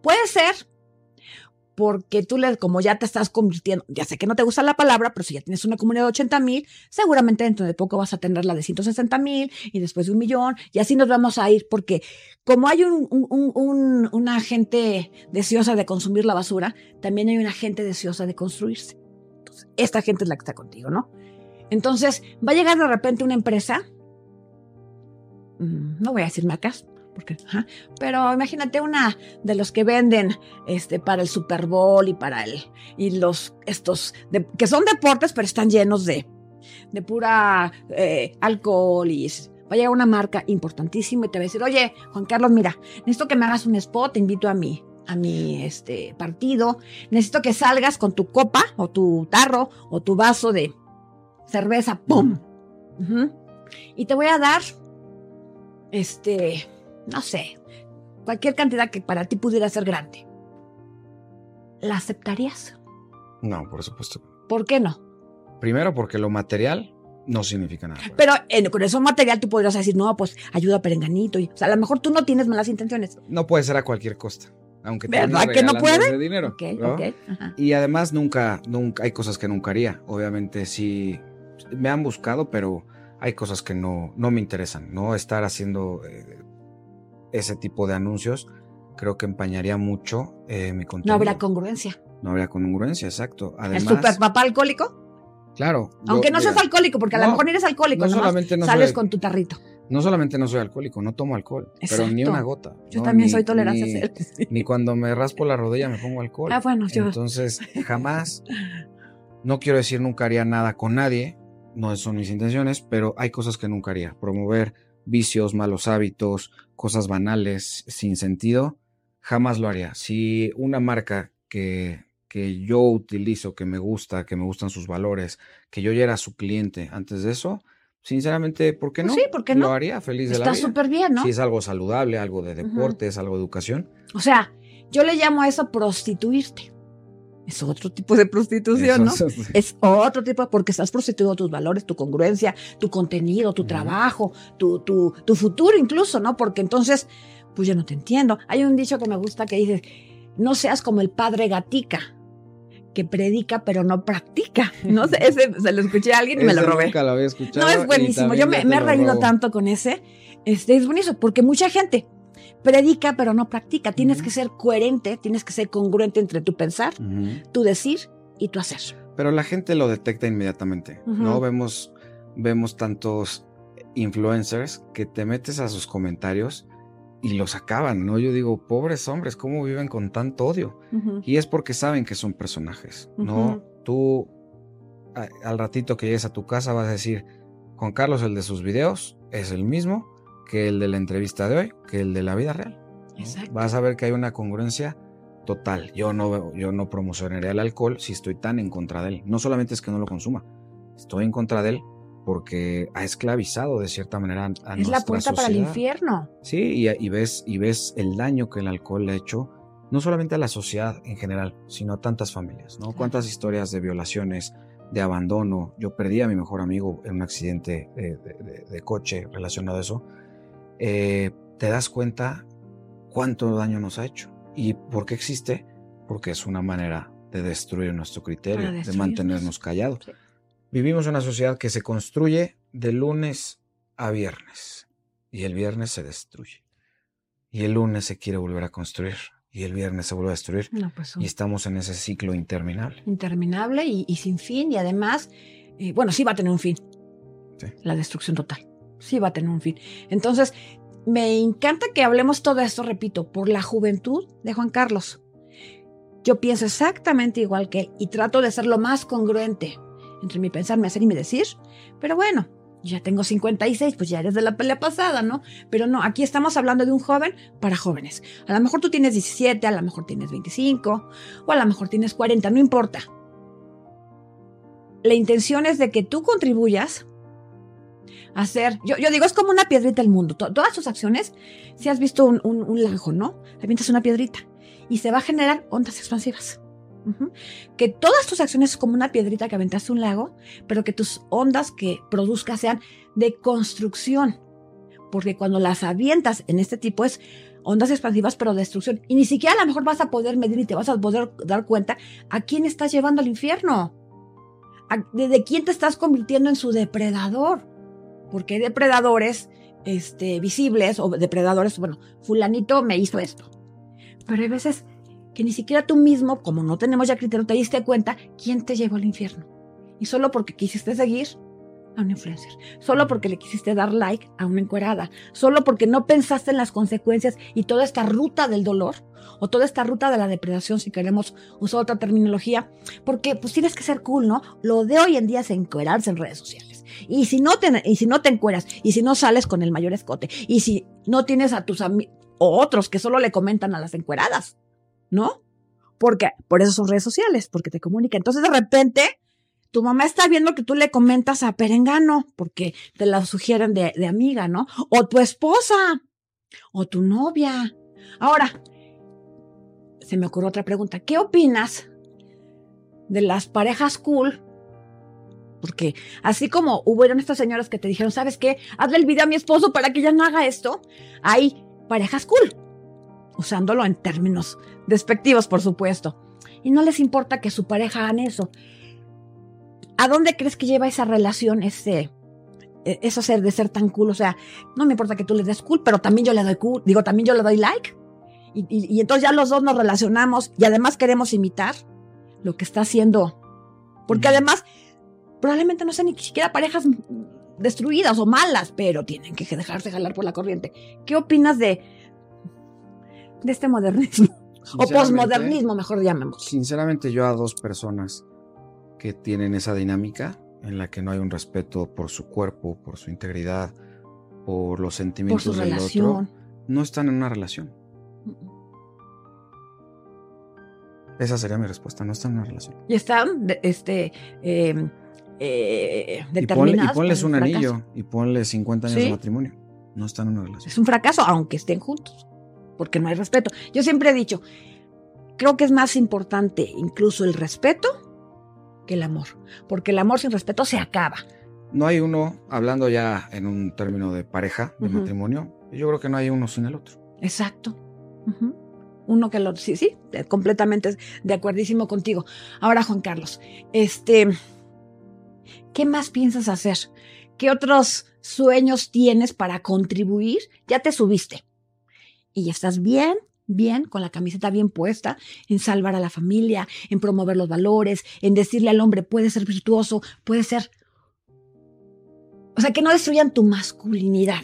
Puede ser porque tú, le, como ya te estás convirtiendo, ya sé que no te gusta la palabra, pero si ya tienes una comunidad de 80 mil, seguramente dentro de poco vas a tener la de 160 mil y después de un millón, y así nos vamos a ir, porque como hay un, un- un- un- una gente deseosa de consumir la basura, también hay una gente deseosa de construirse. Entonces, esta gente es la que está contigo, ¿no? Entonces, va a llegar de repente una empresa, mm, no voy a decir marcas, porque, ajá, pero imagínate una de los que venden este para el Super Bowl y para el y los estos de- que son deportes pero están llenos de de pura eh, alcohol y va a llegar una marca importantísima y te va a decir, oye, Juan Carlos, mira, necesito que me hagas un spot, te invito a mi, a mi este, partido, necesito que salgas con tu copa o tu tarro o tu vaso de cerveza, ¡pum! Y te voy a dar, este, no sé, cualquier cantidad que para ti pudiera ser grande. ¿La aceptarías? No, por supuesto. ¿Por qué no? Primero porque lo material no significa nada. Pero en- con eso material tú podrías decir, no, pues ayuda a Perenganito. Y, o sea, a lo mejor tú no tienes malas intenciones. No puede ser a cualquier costa. Aunque te ¿Verdad que no puede? dinero. Ok, ¿no? ok. ajá. Y además nunca, nunca, hay cosas que nunca haría. Obviamente sí me han buscado, pero hay cosas que no, no me interesan. No estar haciendo eh, ese tipo de anuncios creo que empañaría mucho eh, mi contenido. No habrá congruencia. No habría congruencia, exacto. Además, ¿El super papá alcohólico? claro. yo- Aunque no mira, seas alcohólico, porque a lo mejor eres alcohólico, no solamente no sales soy- con tu tarrito. No solamente no soy alcohólico, no tomo alcohol, pero ni una gota. Yo ¿no? también Ni- soy tolerante ni- a cero. Ni cuando me raspo la rodilla me pongo alcohol. Ah, bueno, yo. Entonces, jamás, no quiero decir nunca haría nada con nadie, no son mis intenciones, pero hay cosas que nunca haría. Promover vicios, malos hábitos, cosas banales, sin sentido, jamás lo haría. Si una marca que, que yo utilizo, que me gusta, que me gustan sus valores, que yo ya era su cliente antes de eso, sinceramente, ¿por qué Pues no? sí, ¿por qué no? Lo haría feliz de la Está vida. súper bien, ¿no? Si es algo saludable, algo de deportes, algo de educación. O sea, yo le llamo a eso prostituirte. Es otro tipo de prostitución, ¿no? Eso- Es otro tipo, porque estás prostituyendo tus valores, tu congruencia, tu contenido, tu trabajo, tu, tu, tu futuro incluso, ¿no? Porque entonces, pues yo no te entiendo. Hay un dicho que me gusta que dice, no seas como el padre gatica, que predica pero no practica. No sé, ese se lo escuché a alguien y me lo robé. Nunca lo había escuchado. No, es buenísimo. Yo me, me he reído robo. tanto con ese. Este, es buenísimo, porque mucha gente predica pero no practica. Tienes que ser coherente, tienes que ser congruente entre tu pensar, tu decir y tu hacer. pero la gente lo detecta inmediatamente, ¿no? Vemos, vemos tantos influencers que te metes a sus comentarios y los acaban, ¿no? Yo digo, pobres hombres, ¿cómo viven con tanto odio? Y es porque saben que son personajes, ¿no? Tú a- al ratito que llegues a tu casa vas a decir, Juan Carlos, el de sus videos es el mismo que el de la entrevista de hoy, que el de la vida real. Exacto. Vas a ver que hay una congruencia total. Yo no, yo no promocionaría el alcohol si estoy tan en contra de él. No solamente es que no lo consuma, estoy en contra de él porque ha esclavizado de cierta manera a Es la nuestra puerta para el infierno. Sí, y, y ves, y ves el daño que el alcohol le ha hecho, no solamente a la sociedad en general, sino a tantas familias, ¿no? Claro. Cuántas historias de violaciones, de abandono. Yo perdí a mi mejor amigo en un accidente eh, de, de- de coche relacionado a eso. Eh, te das cuenta cuánto daño nos ha hecho. ¿Y por qué existe? Porque es una manera de destruir nuestro criterio, de mantenernos callados. Sí. Vivimos una sociedad que se construye de lunes a viernes y el viernes se destruye. Y el lunes se quiere volver a construir y el viernes se vuelve a destruir. No, pues Y estamos en ese ciclo interminable. interminable y, y sin fin y además, eh, bueno, sí va a tener un fin. Sí. La destrucción total. Sí va a tener un fin. Entonces, me encanta que hablemos todo esto, repito, por la juventud de Juan Carlos. Yo pienso exactamente igual que él y trato de ser lo más congruente entre mi pensar, mi hacer y mi decir. Pero bueno, ya tengo 56, pues ya eres de la pelea pasada, ¿no? Pero no, aquí estamos hablando de un joven para jóvenes. A lo mejor tú tienes 17, a lo mejor tienes 25, o a lo mejor tienes 40, no importa. La intención es de que tú contribuyas hacer, yo, yo digo, es como una piedrita el mundo. To- todas tus acciones, si has visto un, un, ¿no? Avientas una piedrita y se va a generar ondas expansivas. Que todas tus acciones es como una piedrita que aventaste un lago, pero que tus ondas que produzcas sean de construcción. Porque cuando las avientas en este tipo es ondas expansivas, pero de destrucción. Y ni siquiera a lo mejor vas a poder medir y te vas a poder dar cuenta a quién estás llevando al infierno. De quién te estás convirtiendo en su depredador. Porque hay depredadores este, visibles o depredadores, bueno, fulanito me hizo esto. Pero hay veces que ni siquiera tú mismo, como no tenemos ya criterio, te diste cuenta quién te llevó al infierno. Y solo porque quisiste seguir a un influencer, solo porque le quisiste dar like a una encuerada, solo porque no pensaste en las consecuencias y toda esta ruta del dolor o toda esta ruta de la depredación, si queremos usar otra terminología, porque pues tienes que ser cool, ¿no? Lo de hoy en día es encuerarse en redes sociales. Y si no te, y si no te encueras, y si no sales con el mayor escote, y si no tienes a tus amigos o otros que solo le comentan a las encueradas, ¿no? Porque por eso son redes sociales, porque te comunican. Entonces de repente tu mamá está viendo que tú le comentas a Perengano, porque te la sugieren de, de amiga, ¿no? O tu esposa, o tu novia. Ahora, se me ocurrió otra pregunta. ¿Qué opinas de las parejas cool? Porque así como hubieron estas señoras que te dijeron, ¿sabes qué? Hazle el video a mi esposo para que ya no haga esto. Hay parejas cool, usándolo en términos despectivos, por supuesto. Y no les importa que su pareja hagan eso. ¿A dónde crees que lleva esa relación, ese, e- eso ser de ser tan cool? O sea, no me importa que tú le des cool, pero también yo le doy cool, digo, también yo le doy like. Y, y- y entonces ya los dos nos relacionamos y además queremos imitar lo que está haciendo. Porque además, probablemente no sean ni siquiera parejas destruidas o malas, pero tienen que dejarse jalar por la corriente. ¿Qué opinas de, de este modernismo? O posmodernismo, mejor llamémoslo. Sinceramente, yo a dos personas que tienen esa dinámica en la que no hay un respeto por su cuerpo, por su integridad, por los Por sentimientos su del relación. otro, no están en una relación. Esa sería mi respuesta, no están en una relación. Y están este, eh, eh, Y, ponle- y determinadas ponles un anillo y ponle 50 años Sí. de matrimonio. No están en una relación. Es un fracaso, aunque estén juntos, porque no hay respeto. Yo siempre he dicho, creo que es más importante incluso el respeto que el amor, porque el amor sin respeto se acaba. No hay uno, hablando ya en un término de pareja, de matrimonio, yo creo que no hay uno sin el otro. Exacto. Uno que lo, sí, sí, completamente de acuerdísimo contigo. Ahora, Juan Carlos, este, ¿qué más piensas hacer? ¿Qué otros sueños tienes para contribuir? Ya te subiste y ya estás bien, bien, con la camiseta bien puesta, en salvar a la familia, en promover los valores, en decirle al hombre, puede ser virtuoso, puede ser... O sea, que no destruyan tu masculinidad.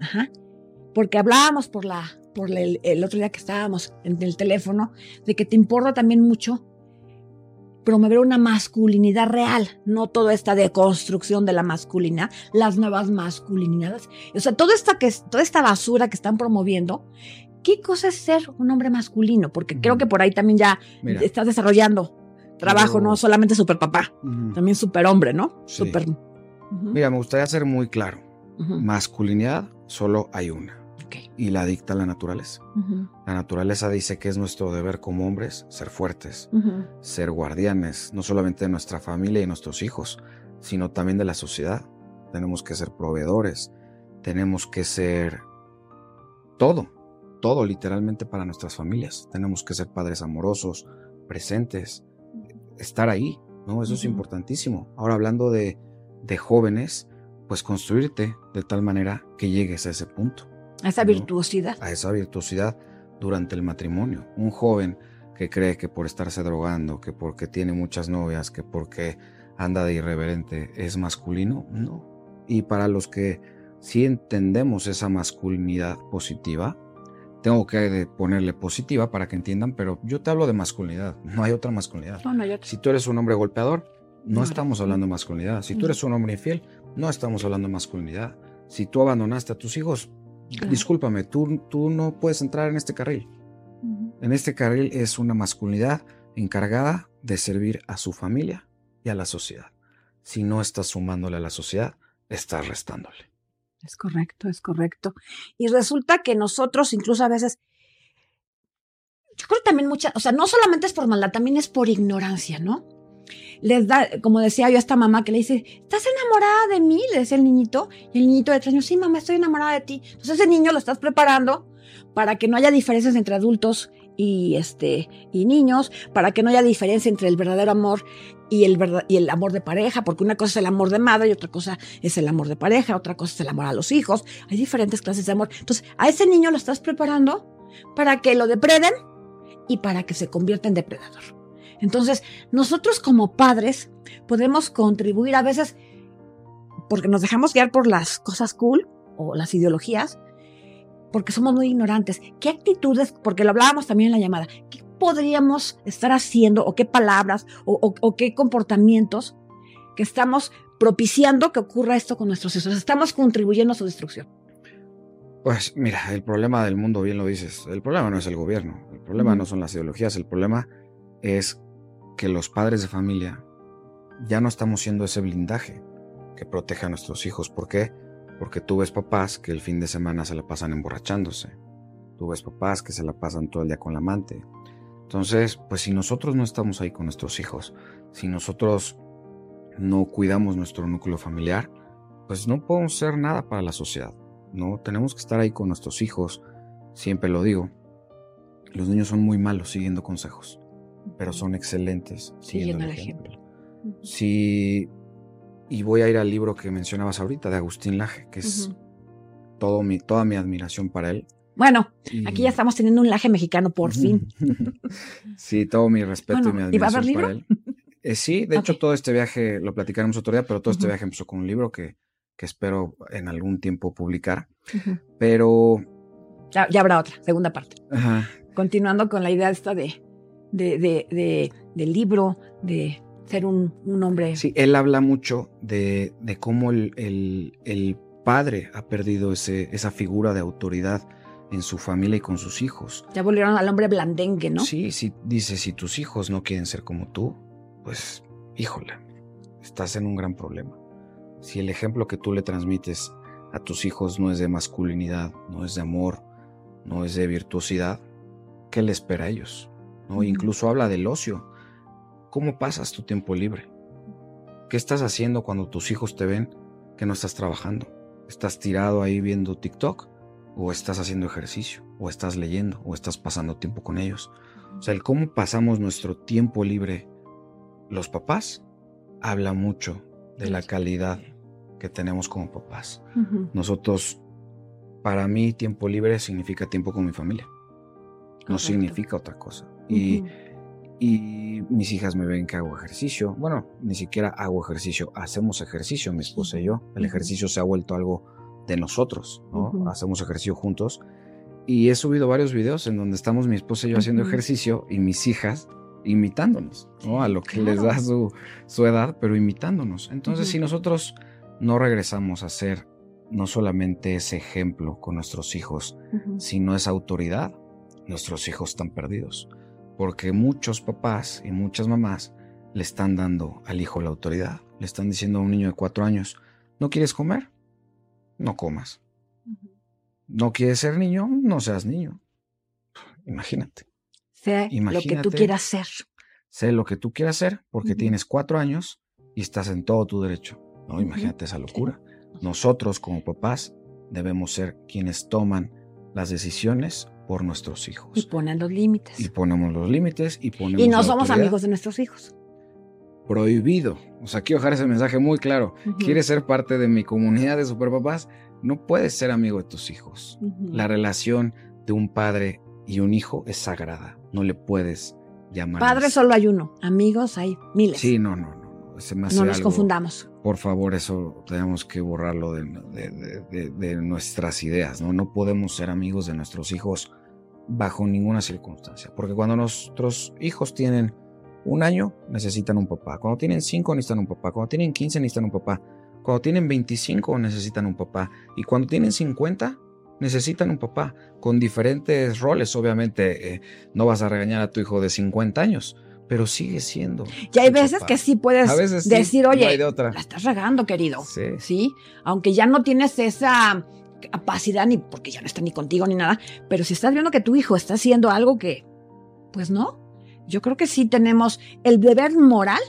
Ajá. Porque hablábamos por, la, por el, el otro día que estábamos en el teléfono, de que te importa también mucho promover una masculinidad real, no toda esta deconstrucción de la masculinidad, las nuevas masculinidades. O sea, toda esta, que, toda esta basura que están promoviendo, ¿qué cosa es ser un hombre masculino? Porque creo que por ahí también ya estás desarrollando trabajo, no solamente super papá, también super hombre, ¿no? Super. Mira, me gustaría ser muy claro. Masculinidad solo hay una y la dicta la naturaleza. La naturaleza dice que es nuestro deber como hombres ser fuertes, ser guardianes, no solamente de nuestra familia y nuestros hijos, sino también de la sociedad. Tenemos que ser proveedores, tenemos que ser todo, todo literalmente para nuestras familias. Tenemos que ser padres amorosos, presentes, estar ahí, ¿no? Eso es importantísimo. Ahora hablando de, de jóvenes, pues construirte de tal manera que llegues a ese punto. A esa virtuosidad. A esa virtuosidad durante el matrimonio. Un joven que cree que por estarse drogando, que porque tiene muchas novias, que porque anda de irreverente es masculino, no. Y para los que sí entendemos esa masculinidad positiva, tengo que ponerle positiva para que entiendan, pero yo te hablo de masculinidad, no hay otra masculinidad. No, no hay Si tú eres un hombre golpeador, no, estamos hablando de masculinidad. Si tú eres un hombre infiel, no estamos hablando de masculinidad. Si tú abandonaste a tus hijos, discúlpame, tú, tú no puedes entrar en este carril. En este carril es una masculinidad encargada de servir a su familia y a la sociedad. Si no estás sumándole a la sociedad, estás restándole. Es correcto, es correcto. Y resulta que nosotros incluso a veces, yo creo también mucha, o sea, no solamente es por maldad, también es por ignorancia, ¿no? Les da, como decía yo a esta mamá que le dice, ¿estás enamorada de mí? Le decía el niñito. Y el niñito de tres años, sí, mamá, estoy enamorada de ti. Entonces ese niño lo estás preparando para que no haya diferencias entre adultos y, este, y niños, para que no haya diferencia entre el verdadero amor y el, y el amor de pareja, porque una cosa es el amor de madre y otra cosa es el amor de pareja, otra cosa es el amor a los hijos. Hay diferentes clases de amor. Entonces, a ese niño lo estás preparando para que lo depreden y para que se convierta en depredador. Entonces, nosotros como padres podemos contribuir a veces, porque nos dejamos guiar por las cosas cool o las ideologías, porque somos muy ignorantes. ¿Qué actitudes, porque lo hablábamos también en la llamada, qué podríamos estar haciendo o qué palabras o, qué comportamientos que estamos propiciando que ocurra esto con nuestros hijos? Estamos contribuyendo a su destrucción. Pues mira, el problema del mundo, bien lo dices, el problema no es el gobierno, el problema no son las ideologías, el problema es que los padres de familia ya no estamos siendo ese blindaje que protege a nuestros hijos. ¿Por qué? Porque tú ves papás que el fin de semana se la pasan emborrachándose. Tú ves papás que se la pasan todo el día con la amante. Entonces, pues si nosotros no estamos ahí con nuestros hijos, si nosotros no cuidamos nuestro núcleo familiar, pues no podemos ser nada para la sociedad. No tenemos que estar ahí con nuestros hijos. Siempre lo digo. Los niños son muy malos siguiendo consejos pero son excelentes siguiendo el ejemplo. Sí, y voy a ir al libro que mencionabas ahorita de Agustín Laje, que es todo mi, toda mi admiración para él. Bueno, aquí ya estamos teniendo un laje mexicano por fin. sí, todo mi respeto y mi admiración para él. Eh, sí, de hecho todo este viaje, lo platicaremos otro día, pero todo este viaje empezó con un libro que, que espero en algún tiempo publicar. Pero... Ya, ya, habrá otra, segunda parte. Continuando con la idea esta de de, de, del libro, de ser un, un, hombre. Sí, él habla mucho de, de cómo el, el, el, padre ha perdido ese, esa figura de autoridad en su familia y con sus hijos. Ya volvieron al hombre blandengue, ¿no? Sí, sí, dice, si tus hijos no quieren ser como tú, pues, híjole, estás en un gran problema. Si el ejemplo que tú le transmites a tus hijos no es de masculinidad, no es de amor, no es de virtuosidad, ¿qué le espera a ellos? Incluso habla del ocio. ¿Cómo pasas tu tiempo libre? ¿Qué estás haciendo cuando tus hijos te ven que no estás trabajando? ¿Estás tirado ahí viendo TikTok? ¿O estás haciendo ejercicio? ¿O estás leyendo? ¿O estás pasando tiempo con ellos? O sea, el cómo pasamos nuestro tiempo libre los papás habla mucho de la calidad que tenemos como papás. Nosotros, para mí, tiempo libre significa tiempo con mi familia. no significa otra cosa. Y, y mis hijas me ven que hago ejercicio. Bueno, ni siquiera hago ejercicio, hacemos ejercicio, mi esposa y yo. El ejercicio se ha vuelto algo de nosotros, ¿no? Hacemos ejercicio juntos. Y he subido varios videos en donde estamos mi esposa y yo haciendo ejercicio y mis hijas imitándonos, ¿no? A lo que les da su, su, edad, pero imitándonos. Entonces, si nosotros no regresamos a ser no solamente ese ejemplo con nuestros hijos, sino esa autoridad, nuestros hijos están perdidos. Porque muchos papás y muchas mamás le están dando al hijo la autoridad. Le están diciendo a un niño de cuatro años, ¿no quieres comer? No comas. No quieres ser niño, no seas niño. Imagínate. Sé lo que tú quieras ser. Sé lo que tú quieras ser porque tienes cuatro años y estás en todo tu derecho. No, imagínate esa locura. Nosotros como papás debemos ser quienes toman las decisiones por nuestros hijos. Y ponen los límites. Y ponemos los límites y ponemos. Y no somos amigos de nuestros hijos. Prohibido. O sea, quiero dejar ese mensaje muy claro. ¿Quieres ser parte de mi comunidad de superpapás? no puedes ser amigo de tus hijos. La relación de un padre y un hijo es sagrada. No le puedes llamar. Padre solo hay uno, amigos hay miles. Sí, no, no, no. no nos confundamos. Por favor, eso tenemos que borrarlo de, de, nuestras ideas. ¿no? no podemos ser amigos de nuestros hijos bajo ninguna circunstancia. Porque cuando nuestros hijos tienen un año, necesitan un papá. Cuando tienen cinco, necesitan un papá. Cuando tienen quince, necesitan un papá. Cuando tienen 25 necesitan un papá y cuando tienen 50 necesitan un papá con diferentes roles. Obviamente eh, no vas a regañar a tu hijo de 50 años, pero sigue siendo. Y hay veces que sí puedes decir, oye, la estás regando, querido. Sí. sí. Aunque ya no tienes esa capacidad ni porque ya no está ni contigo ni nada, pero si estás viendo que tu hijo está haciendo algo que, pues no, yo creo que sí tenemos el deber moral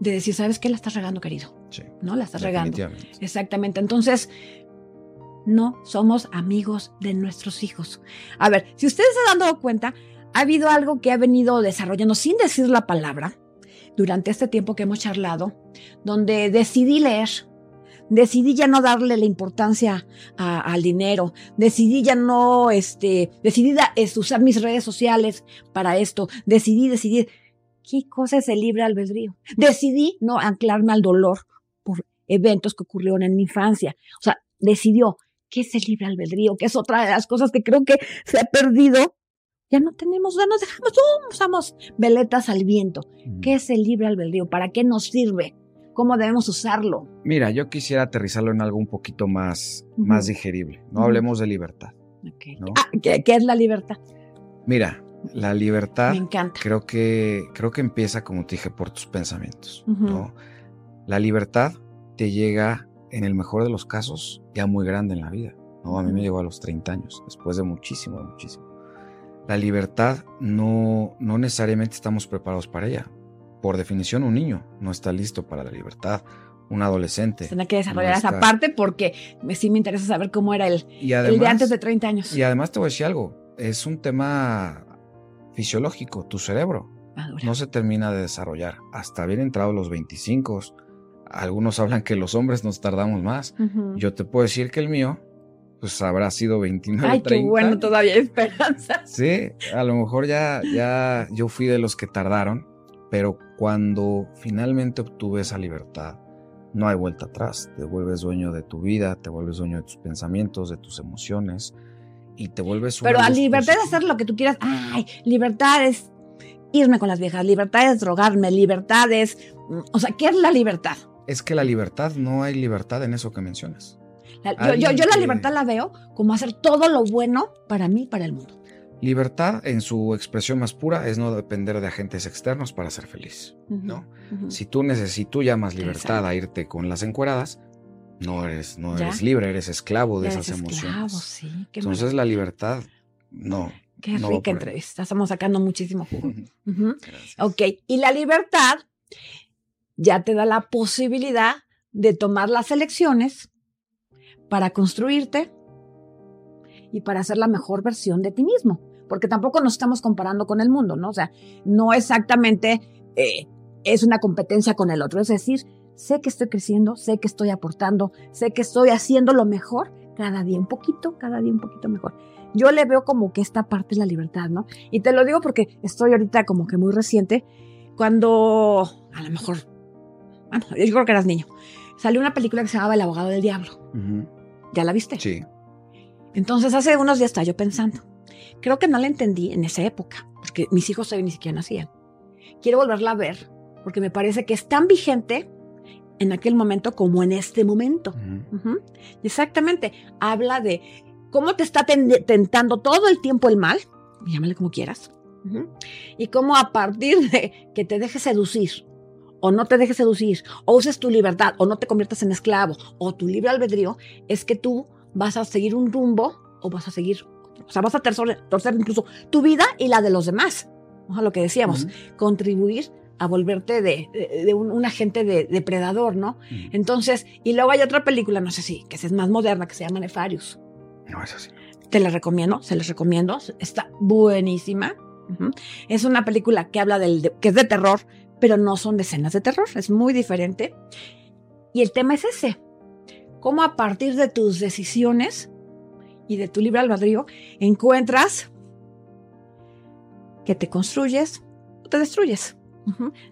de decir, ¿sabes qué? La estás regando, querido. Sí. ¿No? La estás regando. Exactamente. Entonces, no somos amigos de nuestros hijos. A ver, si ustedes se han dado cuenta, ha habido algo que ha venido desarrollando sin decir la palabra durante este tiempo que hemos charlado, donde decidí leer. Decidí ya no darle la importancia al dinero. Decidí ya no, este, decidí usar mis redes sociales para esto. Decidí, decidir ¿Qué cosa es el libre albedrío? Decidí no anclarme al dolor por eventos que ocurrieron en mi infancia. O sea, decidió, ¿qué es el libre albedrío? Que es otra de las cosas que creo que se ha perdido. Ya no tenemos, ya nos dejamos, usamos veletas al viento. Mm. ¿Qué es el libre albedrío? ¿Para qué nos sirve? ¿Cómo debemos usarlo? Mira, yo quisiera aterrizarlo en algo un poquito más, más digerible. No hablemos de libertad. Ah, ¿qué, ¿Qué es la libertad? Mira, la libertad creo que creo que empieza como te dije por tus pensamientos, ¿no? La libertad te llega en el mejor de los casos ya muy grande en la vida, ¿no? A mí me llegó a los 30 años, después de muchísimo, muchísimo. La libertad no no necesariamente estamos preparados para ella. Por definición un niño no está listo para la libertad, un adolescente. Tiene que desarrollar esa parte porque sí me interesa saber cómo era el, el de antes de 30 años. Y además te voy a decir algo, es un tema fisiológico, tu cerebro no se termina de desarrollar hasta bien entrado los 25. Algunos hablan que los hombres nos tardamos más. Yo te puedo decir que el mío, pues habrá sido 29, Ay, qué bueno, todavía hay esperanza. Sí, a lo mejor ya, ya yo fui de los que tardaron, pero cuando finalmente obtuve esa libertad, no hay vuelta atrás. Te vuelves dueño de tu vida, te vuelves dueño de tus pensamientos, de tus emociones, y te vuelves Pero a libertad de hacer lo que tú quieras. Ay, libertad es irme con las viejas, libertad es drogarme, libertad es. Mm, o sea, ¿qué es la libertad? Es que la libertad, no hay libertad en eso que mencionas. yo, yo, la libertad la veo como hacer todo lo bueno para mí y para el mundo. Libertad, en su expresión más pura, es no depender de agentes externos para ser feliz, ¿no? Si tú necesitas, tú llamas libertad a irte con las encueradas, no eres, no eres libre, eres esclavo de esas emociones. Sí, Entonces la libertad, no. Qué rica entrevista, estamos sacando muchísimo jugo. Ok, y la libertad ya te da la posibilidad de tomar las elecciones para construirte y para hacer la mejor versión de ti mismo. Porque tampoco nos estamos comparando con el mundo, ¿no? O sea, no exactamente eh, es una competencia con el otro. Es decir, sé que estoy creciendo, sé que estoy aportando, sé que estoy haciendo lo mejor cada día un poquito, cada día un poquito mejor. Yo le veo como que esta parte es la libertad, ¿no? Y te lo digo porque estoy ahorita como que muy reciente, cuando a lo mejor, bueno, yo creo que eras niño, salió una película que se llamaba El abogado del diablo. ¿Ya la viste? Sí. Entonces hace unos días estaba yo pensando, creo que no la entendí en esa época, porque mis hijos todavía ni siquiera nacían. Quiero volverla a ver, porque me parece que es tan vigente en aquel momento como en este momento. Exactamente. Habla de cómo te está tentando todo el tiempo el mal, llámale como quieras, y cómo a partir de que te dejes seducir o no te dejes seducir, o uses tu libertad, o no te conviertas en esclavo, o tu libre albedrío, es que tú vas a seguir un rumbo o vas a seguir, o sea, vas a torcer, incluso tu vida y la de los demás. O lo que decíamos, contribuir a volverte de, un, agente depredador, ¿no? Entonces, y luego hay otra película, no sé si, que es más moderna, que se llama Nefarius. No, es así. Te la recomiendo, se les recomiendo, está buenísima. Es una película que habla del, que es de terror, pero no son escenas de terror, es muy diferente. Y el tema es ese, cómo a partir de tus decisiones y de tu libre albedrío encuentras que te construyes o te destruyes.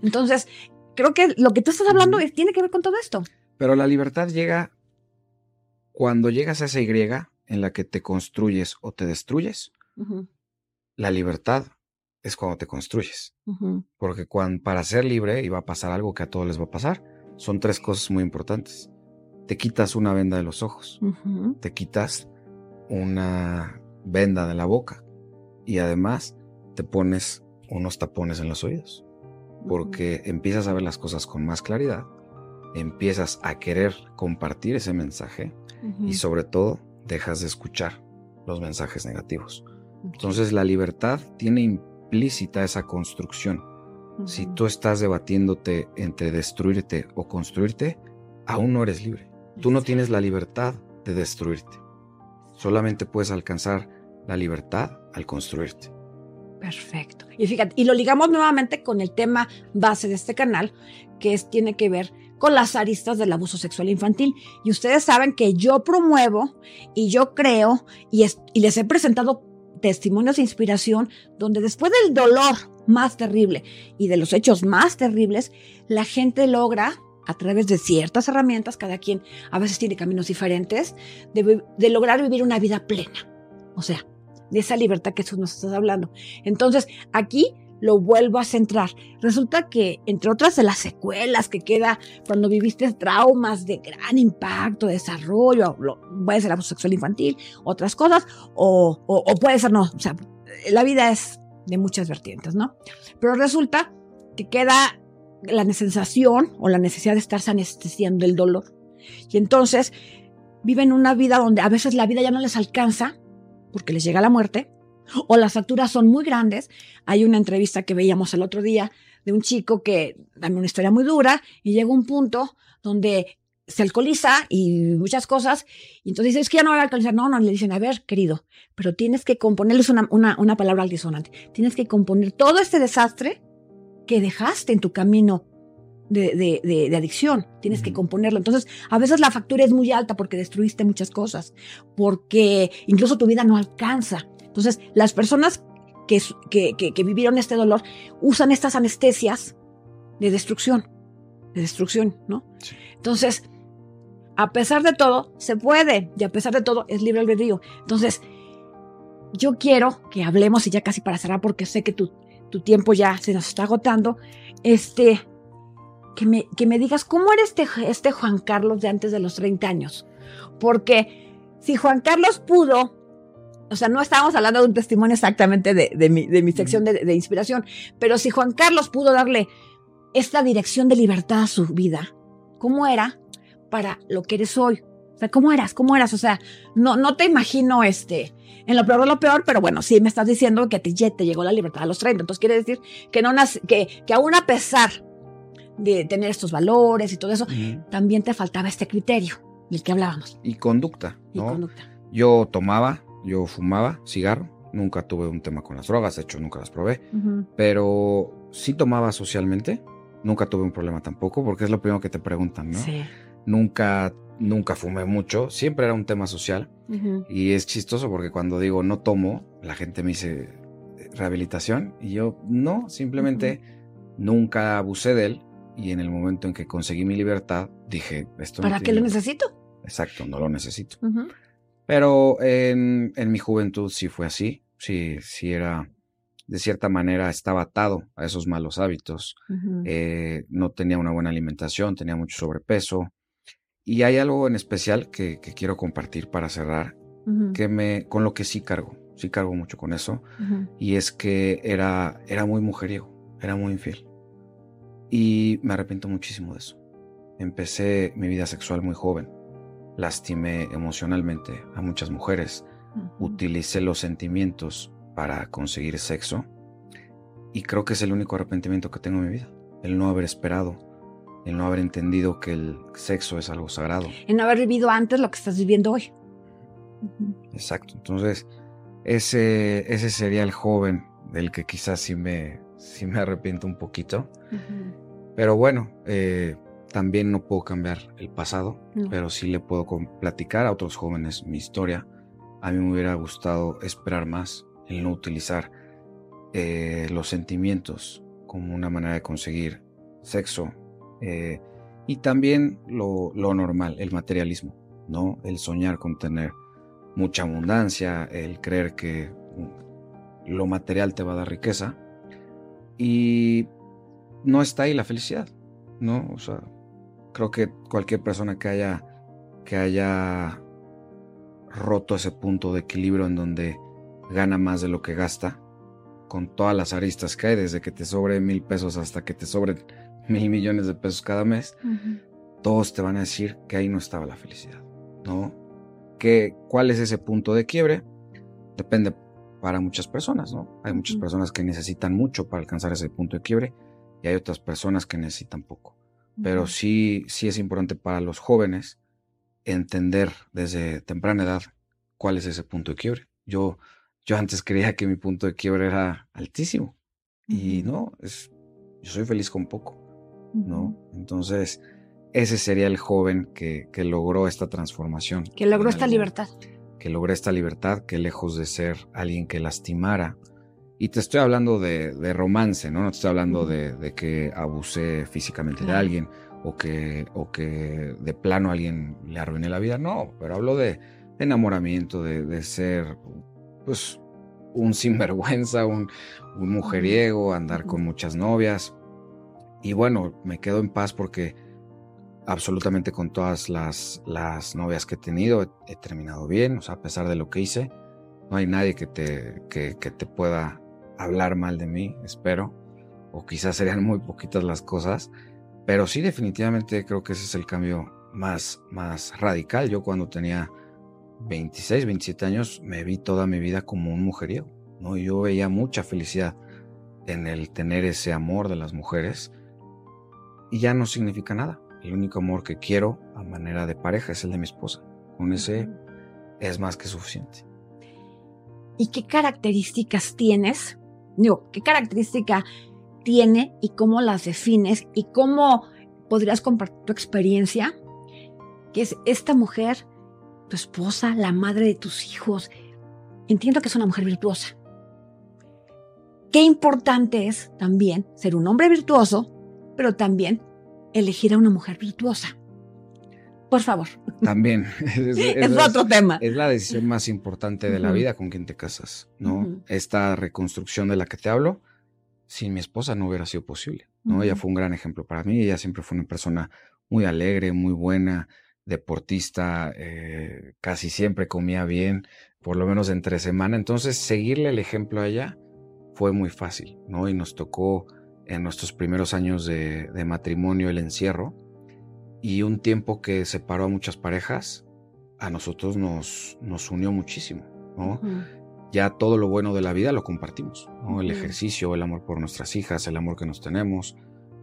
Entonces, creo que lo que tú estás hablando tiene que ver con todo esto. Pero la libertad llega cuando llegas a esa Y en la que te construyes o te destruyes. La libertad es cuando te construyes. Porque cuando, para ser libre, y va a pasar algo que a todos les va a pasar, son tres cosas muy importantes. Te quitas una venda de los ojos, te quitas una venda de la boca y además te pones unos tapones en los oídos. Porque empiezas a ver las cosas con más claridad, empiezas a querer compartir ese mensaje y sobre todo dejas de escuchar los mensajes negativos. Entonces la libertad tiene implícita esa construcción. Si tú estás debatiéndote entre destruirte o construirte, aún no eres libre. Tú no tienes la libertad de destruirte. Solamente puedes alcanzar la libertad al construirte. Perfecto. Y fíjate, y lo ligamos nuevamente con el tema base de este canal, que tiene que ver con las aristas del abuso sexual infantil. Y ustedes saben que yo promuevo y yo creo y, y les he presentado testimonios de inspiración donde después del dolor más terrible y de los hechos más terribles, la gente logra a través de ciertas herramientas, cada quien a veces tiene caminos diferentes, de, lograr vivir una vida plena. O sea, de esa libertad que tú nos estás hablando. Entonces, aquí lo vuelvo a centrar. Resulta que, entre otras de las secuelas que queda cuando viviste traumas de gran impacto, desarrollo, puede ser abuso sexual infantil, otras cosas, o, o puede ser no. O sea, la vida es de muchas vertientes, ¿no? Pero resulta que queda la sensación o la necesidad de estarse anestesiando el dolor. Y entonces viven una vida donde a veces la vida ya no les alcanza porque les llega la muerte o las facturas son muy grandes. Hay una entrevista que veíamos el otro día de un chico que también una historia muy dura y llega un punto donde se alcoholiza y muchas cosas. Y entonces dice, es que ya no voy a alcoholizar. No, no, le dicen, a ver, querido, pero tienes que componerles una, una, una palabra altisonante. Tienes que componer todo este desastre que dejaste en tu camino de, de, adicción. Tienes que componerlo. Entonces, a veces la factura es muy alta porque destruiste muchas cosas, porque incluso tu vida no alcanza. Entonces, las personas que, que, que, vivieron este dolor usan estas anestesias de destrucción, de destrucción, ¿no? Entonces, a pesar de todo, se puede, y a pesar de todo, es libre albedrío. Entonces, yo quiero que hablemos, y ya casi para cerrar, porque sé que tu, tu tiempo ya se nos está agotando, este, que me, que me digas cómo era este, este Juan Carlos de antes de los 30 años. Porque si Juan Carlos pudo, o sea, no estábamos hablando de un testimonio exactamente de, de, mi, de mi, sección de, de inspiración, pero si Juan Carlos pudo darle esta dirección de libertad a su vida, ¿cómo era para lo que eres hoy? O sea, ¿cómo eras? ¿Cómo eras? O sea, no, no te imagino este, en lo peor de lo peor, pero bueno, sí me estás diciendo que a ti ya te llegó la libertad a los 30. Entonces quiere decir que, no que, que aún a pesar de tener estos valores y todo eso, también te faltaba este criterio del que hablábamos. Y conducta, ¿no? Yo tomaba, yo fumaba cigarro, nunca tuve un tema con las drogas, de hecho nunca las probé, pero sí tomaba socialmente, nunca tuve un problema tampoco, porque es lo primero que te preguntan, ¿no? Sí. Nunca, nunca fumé mucho, siempre era un tema social. Y es chistoso porque cuando digo no tomo, la gente me dice rehabilitación y yo no, simplemente nunca abusé de él y en el momento en que conseguí mi libertad dije, esto ¿Para qué lo necesito? Exacto, no lo necesito. Pero en, en, mi juventud sí fue así, sí, sí era, de cierta manera estaba atado a esos malos hábitos, eh, no tenía una buena alimentación, tenía mucho sobrepeso. Y hay algo en especial que, que quiero compartir para cerrar, que me, con lo que sí cargo, sí cargo mucho con eso, y es que era, era muy mujeriego, era muy infiel. Y me arrepiento muchísimo de eso. Empecé mi vida sexual muy joven lastimé emocionalmente a muchas mujeres, utilicé los sentimientos para conseguir sexo y creo que es el único arrepentimiento que tengo en mi vida, el no haber esperado, el no haber entendido que el sexo es algo sagrado. El no haber vivido antes lo que estás viviendo hoy. Exacto, entonces ese, ese sería el joven del que quizás sí me, sí me arrepiento un poquito. Pero bueno, eh, también no puedo cambiar el pasado, pero sí le puedo platicar a otros jóvenes mi historia. A mí me hubiera gustado esperar más, el no utilizar eh, los sentimientos como una manera de conseguir sexo eh, y también lo, normal, el materialismo, ¿no? El soñar con tener mucha abundancia, el creer que lo material te va a dar riqueza y no está ahí la felicidad, ¿no? O sea, creo que cualquier persona que haya, que haya roto ese punto de equilibrio en donde gana más de lo que gasta, con todas las aristas que hay, desde que te sobre mil pesos hasta que te sobren mil millones de pesos cada mes, todos te van a decir que ahí no estaba la felicidad, ¿no? Que, ¿Cuál es ese punto de quiebre? Depende para muchas personas, ¿no? Hay muchas personas que necesitan mucho para alcanzar ese punto de quiebre y hay otras personas que necesitan poco pero sí, sí es importante para los jóvenes entender desde temprana edad cuál es ese punto de quiebre. Yo, yo antes creía que mi punto de quiebre era altísimo y no, es, yo soy feliz con poco, ¿no? Entonces, ese sería el joven que, que logró esta transformación. Que logró esta libertad. Que logró esta libertad, que lejos de ser alguien que lastimara, y te estoy hablando de, romance, ¿no? No te estoy hablando de, que abuse físicamente de alguien o que, o que de plano alguien le arruine la vida. No, pero hablo de enamoramiento, de, ser, pues, un sinvergüenza, un, un mujeriego, andar con muchas novias. Y bueno, me quedo en paz porque absolutamente con todas las, las novias que he tenido he, terminado bien, o sea, a pesar de lo que hice, no hay nadie que te, que, te pueda hablar mal de mí, espero, o quizás serían muy poquitas las cosas, pero sí definitivamente creo que ese es el cambio más, más radical. Yo cuando tenía 26, 27 años me vi toda mi vida como un mujeriego, ¿no? Yo veía mucha felicidad en el tener ese amor de las mujeres y ya no significa nada. El único amor que quiero a manera de pareja es el de mi esposa. Con ese es más que suficiente. ¿Y qué características tienes digo, qué característica tiene y cómo las defines y cómo podrías compartir tu experiencia, que es esta mujer, tu esposa, la madre de tus hijos. Entiendo que es una mujer virtuosa. Qué importante es también ser un hombre virtuoso, pero también elegir a una mujer virtuosa. Por favor. También. Es, otro tema. Es la decisión más importante de la vida con quien te casas, ¿no? Esta reconstrucción de la que te hablo, sin mi esposa no hubiera sido posible, ¿no? Ella fue un gran ejemplo para mí. Ella siempre fue una persona muy alegre, muy buena, deportista, eh, casi siempre comía bien, por lo menos entre semana. Entonces, seguirle el ejemplo a ella fue muy fácil, ¿no? Y nos tocó en nuestros primeros años de, de matrimonio el encierro y un tiempo que separó a muchas parejas, a nosotros nos, nos unió muchísimo, ¿no? Ya todo lo bueno de la vida lo compartimos, ¿no? El ejercicio, el amor por nuestras hijas, el amor que nos tenemos,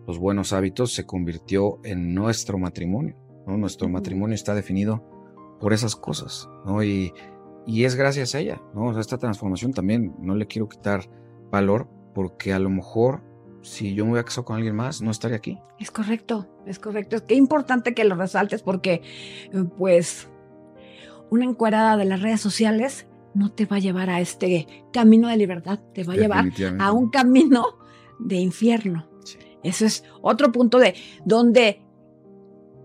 los buenos hábitos se convirtió en nuestro matrimonio, ¿no? Nuestro matrimonio está definido por esas cosas, ¿no? Y, y es gracias a ella, ¿no? esta transformación también, no le quiero quitar valor porque a lo mejor si yo me hubiera casado con alguien más, no estaría aquí. Es correcto, es correcto. Es que importante que lo resaltes porque, pues, una encuadrada de las redes sociales no te va a llevar a este camino de libertad, te va a llevar a un camino de infierno. Eso es otro punto de donde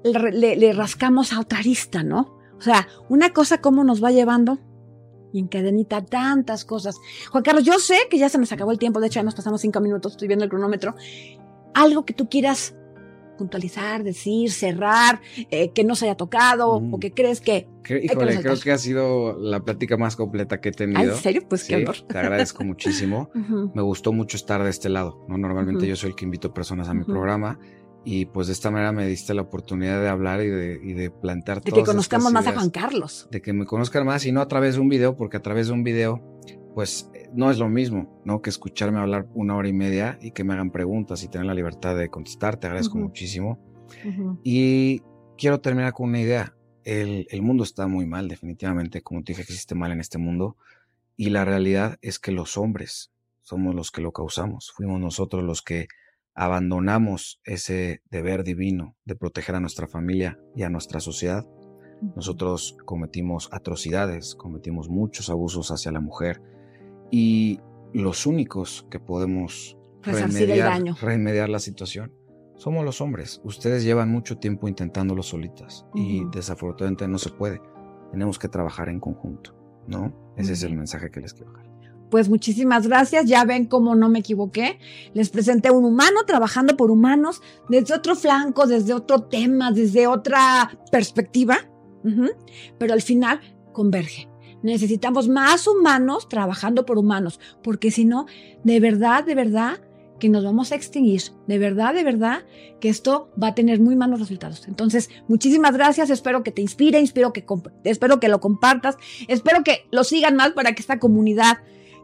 le, rascamos a otra arista, ¿no? O sea, una cosa cómo nos va llevando y encadenita tantas cosas. Juan Carlos, yo sé que ya se nos acabó el tiempo, de hecho ya nos pasamos cinco minutos, estoy viendo el cronómetro. Algo que tú quieras puntualizar, decir, cerrar, eh, que no se haya tocado o que crees que... híjole, creo que ha sido la plática más completa que he tenido. ¿En serio? Pues qué honor. Te agradezco muchísimo. Me gustó mucho estar de este lado. ¿no? Normalmente yo soy el que invito personas a mi programa y pues de esta manera me diste la oportunidad de hablar y de, y de plantear De que conozcamos más a Juan Carlos. De que me conozcan más y no a través de un video, porque a través de un video, pues no es lo mismo, ¿no? Que escucharme hablar una hora y media y que me hagan preguntas y tener la libertad de contestar. Te agradezco muchísimo. Y quiero terminar con una idea. El, el, mundo está muy mal, definitivamente. Como te dije, existe mal en este mundo. Y la realidad es que los hombres somos los que lo causamos. Fuimos nosotros los que abandonamos ese deber divino de proteger a nuestra familia y a nuestra sociedad, nosotros cometimos atrocidades, cometimos muchos abusos hacia la mujer y los únicos que podemos remediar, remediar, la situación somos los hombres. Ustedes llevan mucho tiempo intentándolo solitas y desafortunadamente no se puede. Tenemos que trabajar en conjunto, ¿no? Ese es el mensaje que les quiero dejar. Pues muchísimas gracias. Ya ven cómo no me equivoqué. Les presenté un humano trabajando por humanos desde otro flanco, desde otro tema, desde otra perspectiva. Pero al final converge. Necesitamos más humanos trabajando por humanos, porque si no, de verdad, de verdad, que nos vamos a extinguir. De verdad, de verdad, que esto va a tener muy malos resultados. Entonces, muchísimas gracias. Espero que te inspire, espero que, espero que lo compartas, espero que lo sigan más para que esta comunidad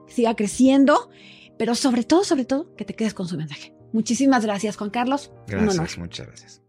siga creciendo, pero sobre todo, sobre todo, que te quedes con su mensaje. Muchísimas gracias, Juan Carlos. Gracias, muchas gracias.